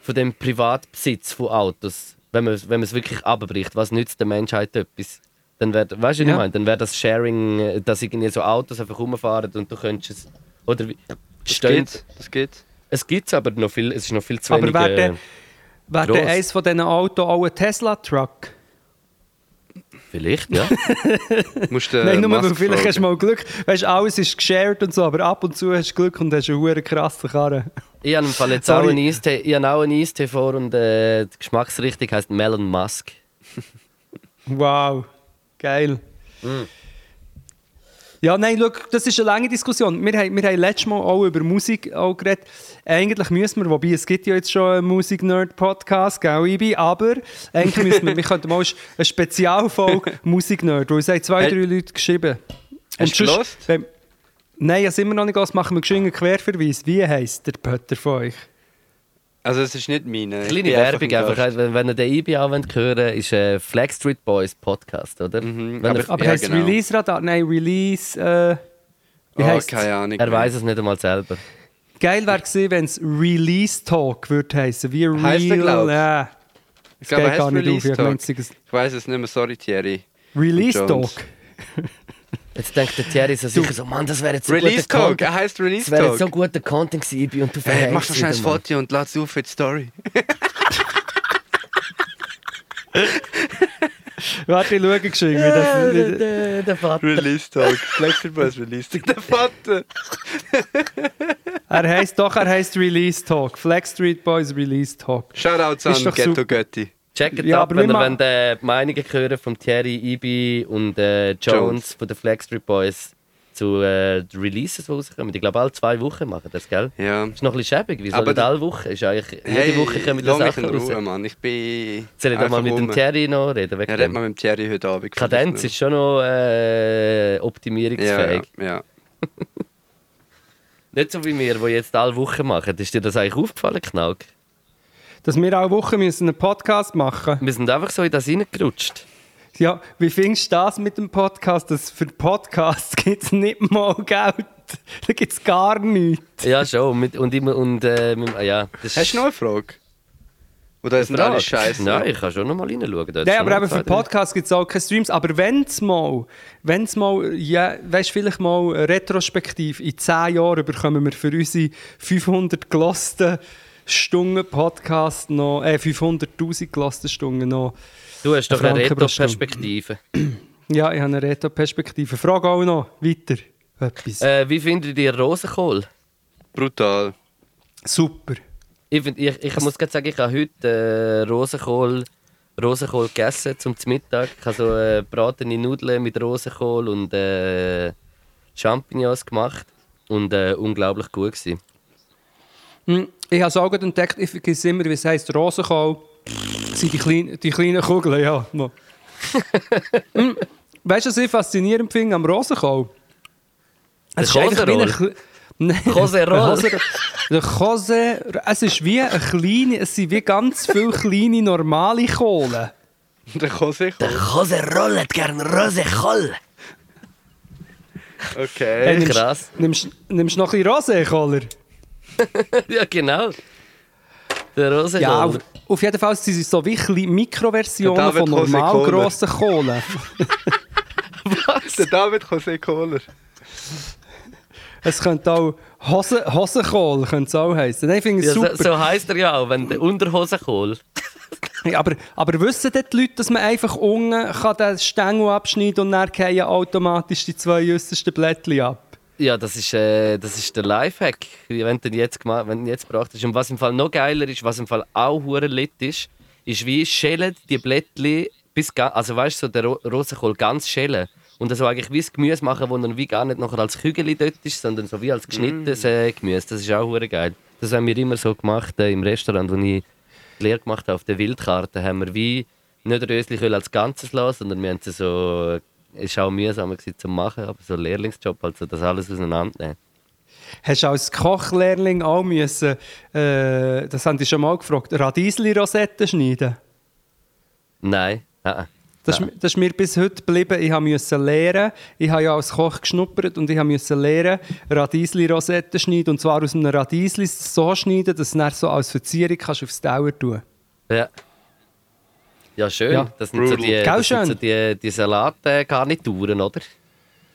von dem Privatbesitz von Autos. Wenn man, wenn man es wirklich abbricht, was nützt der Menschheit etwas? Dann wär, weißt du, Ja. ich meine? Dann wäre das Sharing, äh, dass irgendwie so Autos einfach rumfahren und du könntest es. Oder wie. Das Stimmt. geht. Das geht. Es gibt es aber noch viel, es ist noch viel zu Aber wenig. wäre äh, der, wär der eins von diesen Autos auch ein Tesla-Truck? Vielleicht, ja. Musst du Nein, nur weil Musk vielleicht hast du mal Glück. Weißt du, alles ist geshared und so, aber ab und zu hast du Glück und hast eine krasse Karre. ich habe im Fall jetzt Sorry. auch einen Eistee, ich habe auch einen Eistee vor und äh, die Geschmacksrichtung heißt Melon Musk. Wow, geil. Ja, nein, schau, das ist eine lange Diskussion. Wir haben, wir haben letztes Mal auch über Musik auch geredet. Eigentlich müssen wir, wobei es gibt ja jetzt schon einen Musik-Nerd-Podcast, gell, Ibi, aber eigentlich müssen wir, wir könnten mal eine Spezialfolge Musik-Nerd, wo es haben zwei, drei Leute geschrieben. Hast du sonst- gelost? wenn- Nein, ja, sind wir noch nicht aus, machen wir geschwind einen Querverweis. Wie heisst der Pötter von euch? Also es ist nicht meine. Kleine Werbung ein einfach, Gast. wenn, wenn ihr den IB auch wollt hören ist äh, Flag Street Boys Podcast, oder? Mhm, Wenn aber- er, Aber Ja, heisst genau. Release-Radar? Nein, Release... Äh, wie Oh, heisst's? keine Ahnung. er weiß es nicht einmal selber. Geil wäre gewesen, wenn es Release Talk würde heißen. Wie Real. Heisst er, glaubst du? ja. Ich glaube, geht er gar heißt nicht auf. Release Ich Talk. Ich weiß es nicht mehr, sorry Thierry. Release. Talk. Jetzt denkt der Thierry so sicher so, Mann, das wäre jetzt so Release guter Talk, er heißt Das Release wäre jetzt Talk. so guter Content gewesen, und du Hey, verhängst mach doch schnell ein. Foto und lad's auf für die Story. Warte, ich schaue geschwind. wie das- wie das- Der, der Vater. Release Talk. Flexi Boys Release Talk. Der Vater. Er heisst doch, er heisst Release Talk. Flex Street Boys Release Talk. Shoutouts an Ghetto. Götti. Checkt Ja, ab, wenn wir ihr wollt, äh, die Meinungen hören von Thierry, Ibi und äh, Jones, Jones. von den Flag Street Boys zu äh, den Releases, die rauskommen. Ich glaube, alle zwei Wochen machen das, gell? Ja. Ist noch ein bisschen schäbig. Wieso Aber nicht alle Wochen? Ist eigentlich, Hey, jede Woche kommen die Sachen in raus. Ruhe, Mann. Ich bin Soll ich da mal einfach mit dem. Thierry noch reden? Wegen Ja, dem? red mal mit dem Thierry heute Abend. Kadenz ist schon noch äh, ja, optimierungsfähig. ja, ja. Nicht so wie wir, die jetzt alle Wochen machen. Ist dir das eigentlich aufgefallen, Knauk? Dass wir alle Woche müssen einen Podcast machen Wir sind einfach so in das reingerutscht. Ja, wie findest du das mit dem Podcast? Dass für Podcasts gibt es nicht mal Geld. Da gibt es gar nichts. Ja, schon. Mit, und immer, und, äh, mit- ja, das Hast du noch eine Frage? Oder sind Frage? alle scheiße? Nein, ich kann schon noch mal reinschauen. Nein, aber eben für. Podcasts gibt es auch keine Streams. Aber wenn es mal, wenn's mal, ja, weißt vielleicht mal retrospektiv, in 10 Jahren bekommen wir für unsere 500 gelosten Stunden Podcast noch, äh, 500'000 gelosten Stunden noch. Du hast doch Eine. Retro-Perspektive. Ja, ich habe eine Retro-Perspektive. Frage auch noch, weiter. Etwas. äh, wie findet ihr Rosenkohl? Brutal. Super. Ich, find, ich, ich muss gerade sagen, ich habe heute äh, Rosenkohl, Rosenkohl gegessen zum Mittag. Ich habe so äh, bratene Nudeln mit Rosenkohl und äh, Champignons gemacht. Und äh, unglaublich gut gewesen. Hm, Ich habe es auch entdeckt, ich vergesse immer, wie es heisst, Rosenkohl. Das sind die kleinen, die kleinen Kugeln, ja. Hm, Weißt du, was ich faszinierend finde am Rosenkohl? Es ist eigentlich wie Nein, Koser- Der Kose, es ist wie ein kleine, es sind wie ganz viele kleine normale Kohlen. Der Jose Koseroll hat gern Rosenkohl. Hey, Okay. nimmst, krass. Nimmst, nimmst noch ein bisschen Rosenkohler? ja, genau. Der Rosenkohl. Ja, auf, auf jeden Fall sind es so wie kleine Mikroversionen von normal grossen Kohlen. Der David Jose Kohler. Es könnte auch Hose, Hosenkohl könnte es auch heißen. Nein, ich finde es ja, so, super. so heisst er ja auch, wenn der Unterhosenkohl. Ja, aber, aber wissen die Leute, dass man einfach unten kann den Stängel abschneiden und dann fallen automatisch die zwei äußersten Blättchen ab? Ja, das ist, äh, das ist der Lifehack, wenn du ihn jetzt, gemacht, wenn du jetzt gebracht hast. Und was im Fall noch geiler ist, was im Fall auch hure lit ist, ist wie schälen die Blättchen bis also weißt du, so der Ro Rosenkohl ganz schälen und so eigentlich wie das Gemüse machen, wo dann wie gar nicht nachher als Kügel dort ist, sondern so wie als geschnittenes äh, Gemüse. Das ist auch hure geil. Das haben wir immer so gemacht äh, im Restaurant, wo ich die Lehre gemacht habe, auf der Wildkarte, haben wir wie nicht Röslichöl als Ganzes lassen, sondern wir haben sie so, es war auch mühsam zu machen, aber so ein Lehrlingsjob, also das alles auseinandernehmen. Hast du als Kochlehrling auch müssen, äh, das haben die schon mal gefragt, Radiesli-Rosetten schneiden? Nein, ah. Das, ist, das ist mir bis heute geblieben. Ich musste lernen. Ich habe ja als Koch geschnuppert und ich musste lernen, Radiesli-Rosetten schneiden. Und zwar aus einem Radiesli so schneiden, dass du es so als Verzierung kannst aufs Dauer tun Ja. Ja, schön. Ja. Das sind so die, das sind so die, die Salatgarnituren, oder?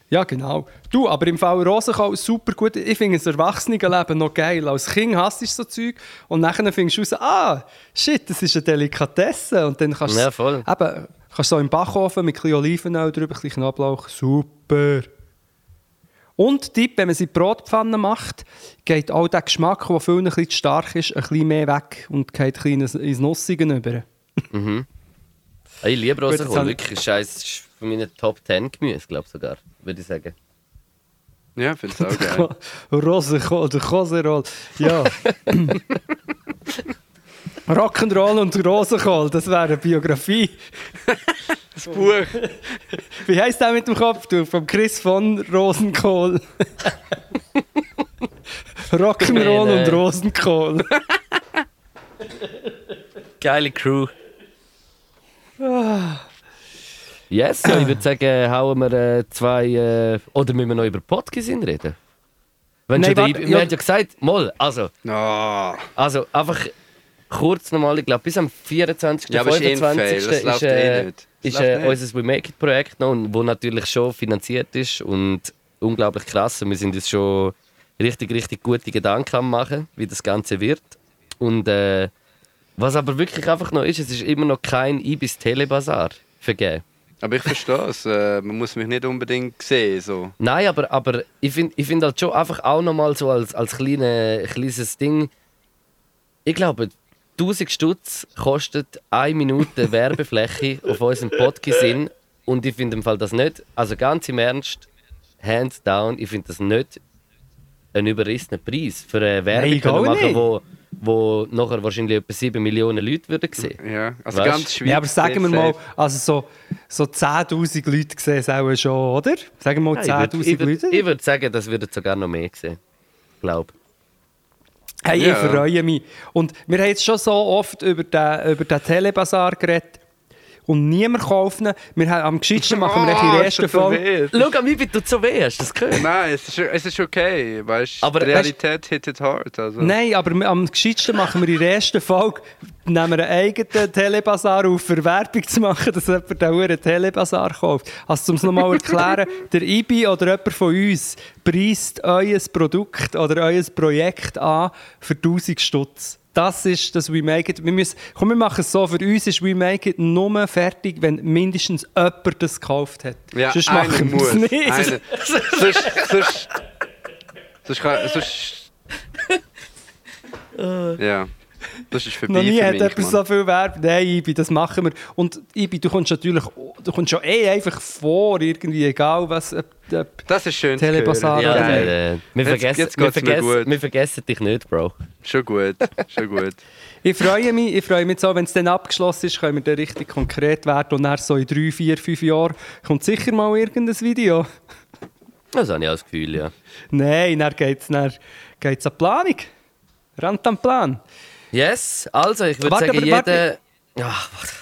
Ja, genau. Du, aber im Fall Rosenkohl super gut. Ich finde das Erwachsenenleben noch geil. Als Kind hasst du so Zeug und nachher findest du raus, ah, shit, das ist eine Delikatesse. Und dann kannst du Ja, voll. eben, kannst so im Backofen mit ein bisschen Olivenöl drüber, ein bisschen Knoblauch. Super. Und Tipp, wenn man sie Brotpfanne macht, geht auch der Geschmack, der vielen ein bisschen zu stark ist, ein bisschen mehr weg und geht ein bisschen ins- ins Nussige über. Ah, Ich liebe Rosenkohl, wirklich. Ist von meinen Top 10 Gemüse, glaube ich sogar, würde ich sagen. Ja, finde es auch geil. Rosenkohl oder Koserol. Ja. Rock'n'Roll und Rosenkohl, das wäre eine Biografie. Das Buch. Wie heisst der mit dem Kopftuch? Von Chris von Rosenkohl. Rock'n'Roll und Rosenkohl. Geile Crew. Yes, ja, ich würde sagen, hauen wir äh, zwei. Äh, oder müssen wir noch über Podcast reden? Wenn Nein, der warte, Ibi- ja. wir haben ja gesagt, mal, also, Oh. also einfach kurz nochmal, ich glaube, bis am 24. Ja, aber ist eh ein 25. Fail, das läuft ist, äh, eh nicht. Das ist äh, unser We Make It Projekt noch, und wo natürlich schon finanziert ist und unglaublich krass. Und wir sind uns schon richtig, richtig gute Gedanken am machen, wie das Ganze wird. Und äh, was aber wirklich einfach noch ist, es ist immer noch kein Ibis Telebazar vergeben. Aber ich verstehe es. Äh, man muss mich nicht unbedingt sehen. So. Nein, aber, aber ich finde ich find halt schon einfach auch nochmal so als, als kleine, kleines Ding. Ich glaube, 1000 Stutz kostet eine Minute Werbefläche auf unserem Podcast. Und ich finde im Fall das nicht, also ganz im Ernst, hands down, ich finde das nicht ein überrissener Preis für eine Werbung machen, nicht. wo, wo nachher wahrscheinlich etwa 7 Millionen Leute würden sehen. Ja, also Weißt? ganz schwierig. Ja, aber sagen wir mal, also so, so 10'000 Leute sehen es auch schon, oder? Sagen wir mal Ja, ich 10'000 würde Leute. würd, würd sagen, das würden sogar noch mehr sehen. Glaube Hey, ich Ja. freue mich. Und wir haben jetzt schon so oft über den, über den Telebazar geredet. Und niemand kauft ihn. Wir haben, am gescheitsten machen wir Oh, der ist ersten so Folge. Schau, an mir tut so weh, hast du das gehört? Nein, es ist, es ist okay. Weißt, Aber die weißt- Realität hittet hart. Also. Nein, aber am gescheitsten machen wir in der ersten Folge, nehmen wir einen eigenen Telebazar auf, für Werbung zu machen, dass jemand einen Telebazar kauft. Also, um es nochmal zu erklären, der IBI oder jemand von uns preist euer Produkt oder euer Projekt an für 1000 Stutz. Das ist das We Make It. Wir müssen, komm, wir machen es so. Für uns ist We Make It nur fertig, wenn mindestens jemand das gekauft hat. Ja, Sonst machen wir muss. es nicht. Einer. sonst, sonst, sonst, kann, sonst, ja, das ist vorbei Noch nie für hat mich, jemand Mann. so viel Werbung. Nein, Ibi, das machen wir. Und Ibi, du kommst natürlich, du kommst schon eh einfach vor, irgendwie, egal was. Ob, ob, Das ist schön hören. Ja, Geil. äh, wir, vergessen, jetzt wir, vergessen, gut. wir vergessen dich nicht, Bro. Schon gut, schon gut. ich freue mich, ich freue mich so, wenn es dann abgeschlossen ist, können wir dann richtig konkret werden. Und dann so in drei, vier, fünf Jahren kommt sicher mal irgendein Video. Das habe ich auch das Gefühl, ja. Nein, dann geht es geht's an die Planung. Rand am Plan. Yes, also ich würde sagen, jeder... warte. Ja,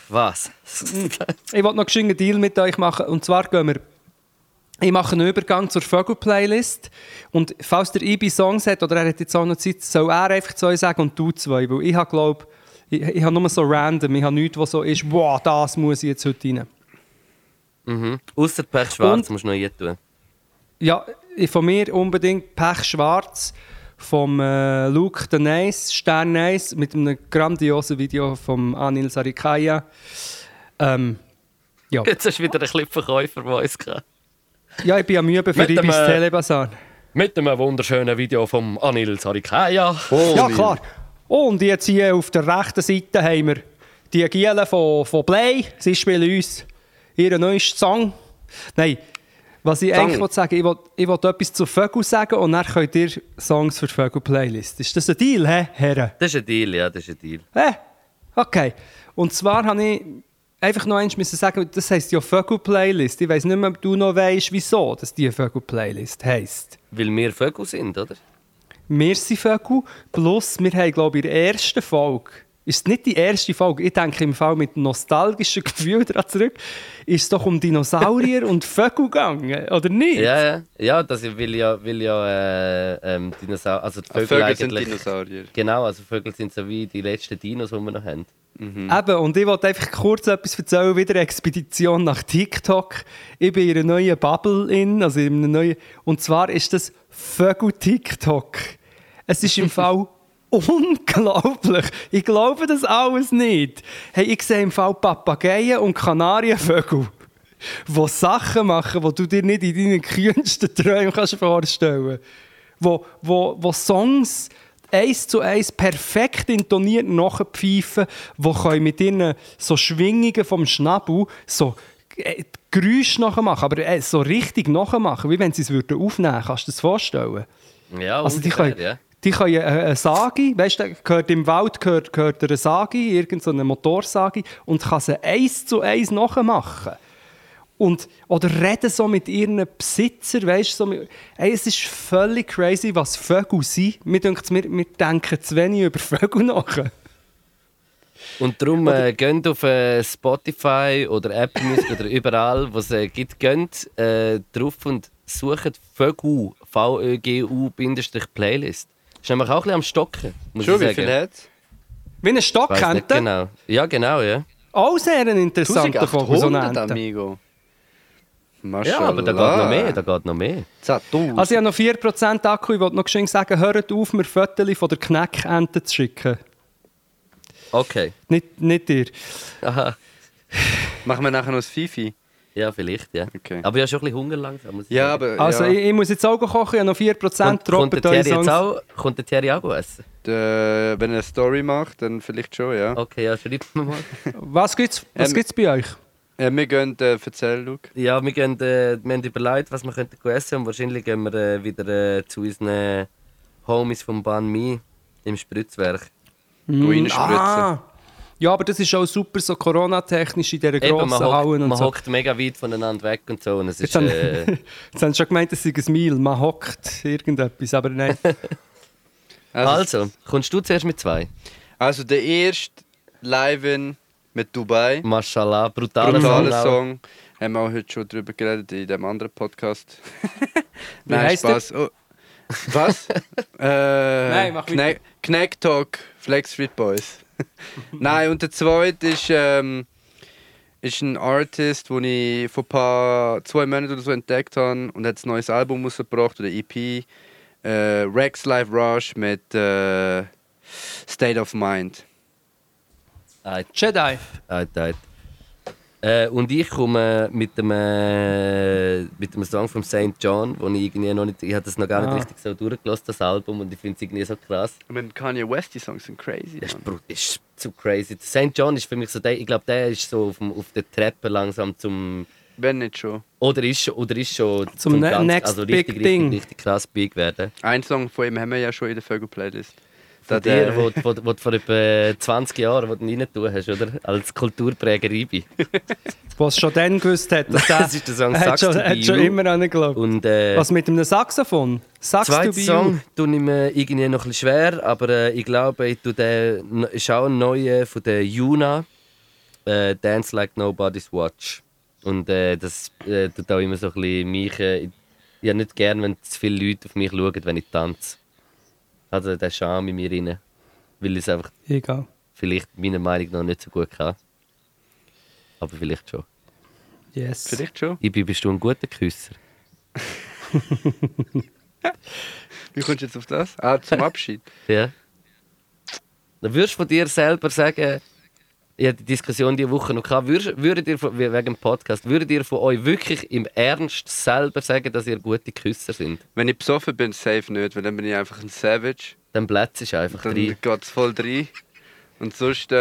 was? Ich wollte noch einen Deal mit euch machen. Und zwar gehen wir. Ich mache einen Übergang zur Vögel-Playlist. Und falls der Ibi Songs hat, oder er hat jetzt auch noch Zeit, soll er einfach zwei sagen und du zwei. Weil ich habe, glaube ich, ich habe nur so random. Ich habe nichts, was so ist, wow, das muss ich jetzt heute rein. Mhm. Ausser Pech Schwarz Und- musst du noch hier tun. Ja, von mir unbedingt Pech Schwarz vom äh, Luke the Nice, Stern Nice, mit einem grandiosen Video vom Anil Sarikaya. Ähm, ja. Jetzt hast du wieder einen Clipverkäufer bei uns gehabt. ja, ich bin am Üben für Ibis äh, Telebazar. Mit einem wunderschönen Video vom Anil Sarikaya. Ja, klar. Und jetzt hier auf der rechten Seite haben wir die Giele von, von Play. Sie spielen uns ihren neuesten Song. Nein, Was ich Song. eigentlich will sagen ich will, ich will etwas zu Vögel sagen und dann könnt ihr Songs für die Vögel-Playlist. Ist das ein Deal, hä, Herren? Das ist ein Deal, ja, das ist ein Deal. Hä? Okay. Und zwar habe ich einfach noch eins müssen sagen, das heisst ja Vögel-Playlist. Ich weiß nicht mehr, ob du noch weißt, wieso dass die Vögel-Playlist heisst. Weil wir Vögel sind, oder? Wir sind Vögel, plus wir haben, glaube ich, in der ersten Folge, ist nicht die erste Folge, ich denke im Fall mit nostalgischen Gefühl daran zurück, ist es doch um Dinosaurier und Vögel gegangen, oder nicht? Ja, ja. Ja, das will ja, will ja äh, ähm, Dinosaurier, also die Ah, Vögel, Vögel sind eigentlich... Dinosaurier. Genau, also Vögel sind so wie die letzten Dinos, die wir noch haben. Eben, und ich wollte einfach kurz etwas erzählen, wieder eine Expedition nach TikTok. Ich bin in einer neuen Bubble in, also in einem neuen, und zwar ist das Vögel TikTok. Es ist im Fall unglaublich. Ich glaube das alles nicht. Hey, ich sehe im Fall Papageien und Kanarienvögel, die Sachen machen, die du dir nicht in deinen kühnsten Träumen kannst vorstellen kannst. Wo, wo, wo Songs eins zu eins perfekt intoniert nachpfeifen, die können mit ihren so Schwingungen vom Schnabel so äh, Geräusche nachmachen, aber äh, so richtig nachmachen, wie wenn sie es aufnehmen würden. Kannst du dir das vorstellen? Ja, Also die ungefähr, können, ja. Die können äh, eine Sagi, weißt du, gehört im Wald gehört, gehört eine Sagi, irgendeine Motorsagi, und kann sie eins zu eins nachmachen. Und, oder reden so mit ihren Besitzern, weißt so mit, ey, es ist völlig crazy, was Vögel sind. Mir denkt, wir, wir denken zu wenig über Vögel nach. Und darum äh, geht auf äh, Spotify oder Apple Music oder überall, wo es äh, gibt, geht äh, drauf und sucht Vögel, V-Ö-G-U-Playlist. Ist nämlich auch ein bisschen am Stocken, muss Schon, ich wie sagen. viel hat Wie ein Stock kennt genau. Ja, genau, ja. Auch sehr ein interessanter Vogel, so 1800, eine Ente. amigo. Ja, aber da geht noch mehr, da geht noch mehr. 10.000. Also ich habe noch 4% Akku, ich wollte noch sagen, hört auf, mir Fotos von der Kneckente zu schicken. Okay. Nicht, nicht dir. Aha. Machen wir nachher noch das Fifi? Ja, vielleicht, ja. Okay. Aber ich habe schon ein bisschen Hunger langsam. Muss ich Ja, sagen. aber Also ja, ich, ich muss jetzt auch kochen, ich habe noch 4%, kommt, kommt, droppt der eure Thierry jetzt Songs. auch, kommt der Thierry auch essen? der, wenn er eine Story macht, dann vielleicht schon, ja. Okay, ja, schreib mir mal. Was gibt's, was Ähm, gibt's bei euch? Äh, wir gehen, äh, erzähl, Luke. Ja, wir, gehen, äh, wir haben überlegt, was wir könnten essen und wahrscheinlich gehen wir äh, wieder äh, zu unseren Homies vom Ban Mi im Spritzwerk. Go reinspritzen. Ah, ja, aber das ist auch super so Corona-technisch in dieser Eben, grossen man Hallen hockt, man so. hockt mega weit voneinander weg und so. Und es Jetzt ist, haben, äh, jetzt haben sie schon gemeint, es sei ein Meal, man hockt irgendetwas, aber nein. Also, also, kommst du zuerst mit zwei? also der erste Live-In mit Dubai. Mashallah, brutaler Brutaler Song. Song. Haben wir auch heute schon drüber geredet in dem anderen Podcast. Wie heisst Spaß. Oh. Was? äh, Nein, mach weiter. Knack, Knack Talk, Flex Street Boys. Nein, und der zweite ist, ähm, ist ein Artist, den ich vor ein paar, zwei Monaten oder so entdeckt habe und hat ein neues Album rausgebracht oder EP. Äh, Rex Live Rush mit äh, State of Mind. Eit, Jedi. eit, eit. Äh, und ich komme mit dem, äh, mit dem Song von St. John, wo ich irgendwie noch nicht, ich habe das noch gar nicht Ah. richtig so durchgelassen, das Album, und ich finde es irgendwie so krass. Ich meine, Kanye West, die Songs sind crazy. Das ist, ist zu crazy. St. John ist für mich so der, ich glaube, der ist so auf, dem, auf der Treppe langsam zum, Wenn nicht schon. oder ist schon, oder ist schon Zum ne- ganz- next also big richtig, thing. Richtig, richtig krass big werden. Ein Song von ihm haben wir ja schon in der Vögel-Playlist. Da dir, wo, wo, wo du vor etwa 20 Jahren wo du ihn rein tun hast, oder? Als Kulturpräger Ibi. Was schon dann gewusst hat, dass der, Das ist der Song hat schon, er hat schon You. immer an ihn geglaubt. Und äh, Was mit einem Saxophon? Sax to zweiter Song tue ich mir irgendwie noch ein bisschen schwer, aber äh, ich glaube, ich tue den, ist auch ein neuer von der Yuna, äh, Dance Like Nobody's Watch. Und äh, das äh, tut auch immer so ein bisschen mich. Äh, ich ich habe nicht gern, wenn zu viele Leute auf mich schauen, wenn ich tanze. Also der Charme in mir rein. Weil ich es einfach Egal. vielleicht meiner Meinung nach nicht so gut kann. Aber vielleicht schon. Yes. Vielleicht schon. Ibi, bist du ein guter Küsser? Wie kommst du jetzt auf das? Ah, zum Abschied. Ja. Dann würdest du von dir selber sagen, ich hatte die Diskussion diese Woche noch gehabt, würdest, würdet ihr von, wegen dem Podcast, würdet ihr von euch wirklich im Ernst selber sagen, dass ihr gute Küsser sind? Wenn ich besoffen bin, safe nicht, weil dann bin ich einfach ein Savage. Dann plätzt es einfach Dann rein. geht es voll rein. Und sonst äh,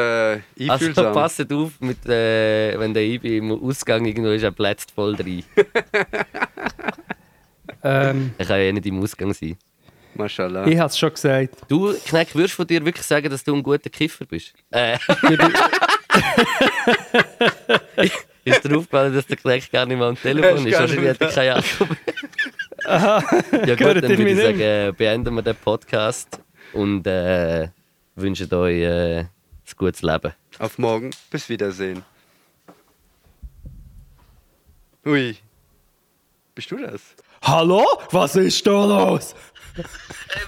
Also einfühlsam. passet auf, mit, äh, wenn der Ibi im Ausgang irgendwo ist, er plätzt voll rein. Ähm, Er kann ja eh nicht im Ausgang sein. Mashallah. ich habe es schon gesagt. Du, Kneck, würdest du von dir wirklich sagen, dass du ein guter Kiffer bist? Äh. ist dir aufgefallen, dass der Kneck gar nicht mal am Telefon Ist Wahrscheinlich hat er keine Akku mehr. Ja gut, dann würde ich sagen, äh, beenden wir den Podcast und äh, wünschen euch äh, ein gutes Leben. Auf morgen. Bis Wiedersehen. Ui. Bist du das? Hallo? Was ist da los? Hey,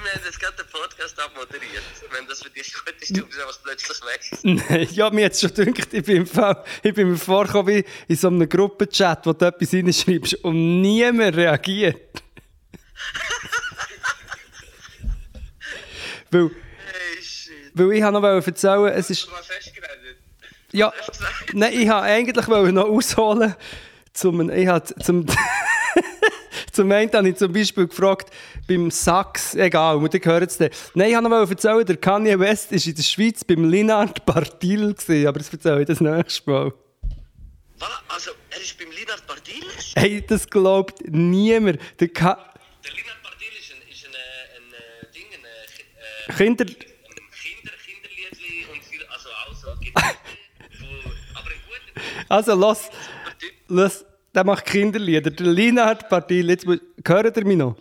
wir haben jetzt gerade den Podcast abmoderiert. Wenn das für dich gut ist, du bist einfach plötzlich weg. Nein, ja, mir jetzt schon gedacht, ich bin, Fall, ich bin mir vorgekommen wie in so einem Gruppenchat, wo du etwas reinschreibst und niemand reagiert. weil, Hey, shit. weil ich noch erzählen, es ist... Du hast festgeredet. Ja, nein, ich wollte eigentlich noch ausholen. Zum, ich habe zum, zum einen habe ich zum Beispiel gefragt, beim Sax, egal, und ihr hört es dann. Nein, ich wollte noch erzählen, der Kanye West war in der Schweiz beim Linard Bartil, gewesen, aber das erzähle ich das nächste Mal. Was? Also, er ist beim Linard Bartil? Hey, das glaubt niemand. Der Ka Der Linard Bartil ist ein, ist ein, äh, ein, äh, Ding, ein, äh, Kinder... ein Kinder, Kinderliedli und viel, also auch so Gitarre, wo, aber ein guter Also, los, los, der macht Kinderlieder. Der Linard Bartil, jetzt mu- hört ihr mich noch?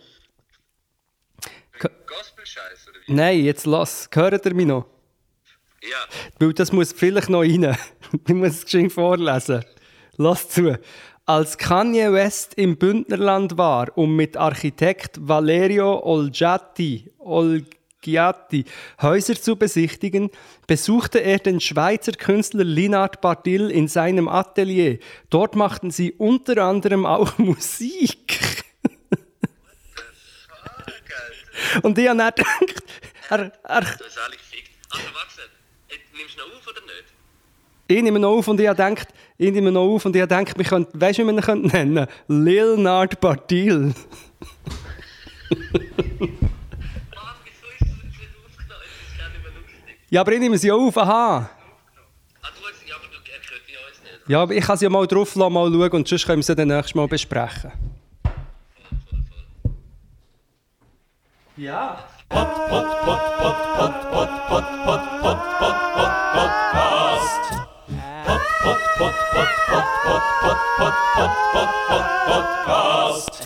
Gospel-Scheiß, oder wie? Nein, jetzt los, hört ihr mich noch? Ja. Weil das muss vielleicht noch rein. Ich muss es geschwind vorlesen. Lass zu. Als Kanye West im Bündnerland war, um mit Architekt Valerio Olgiati, Olgiati Häuser zu besichtigen, besuchte er den Schweizer Künstler Linard Bartil in seinem Atelier. Dort machten sie unter anderem auch Musik. Und ich habe dann gedacht, er, er, Das ist alle gefickt. Also, warte, äh, nimmst du noch auf oder nicht? ich nehme noch auf und ich habe gedacht, ich nehme noch auf und ich habe gedacht, wir könnten, weißt du, wie wir ihn nennen? Leonard Bartil. Was, wieso Ja, aber ich nehme sie auf, aha. Ah, ja, aber er ich kann sie ja mal drauf lassen, mal schauen und sonst können wir sie dann nächstes Mal besprechen. Ja. Podcast.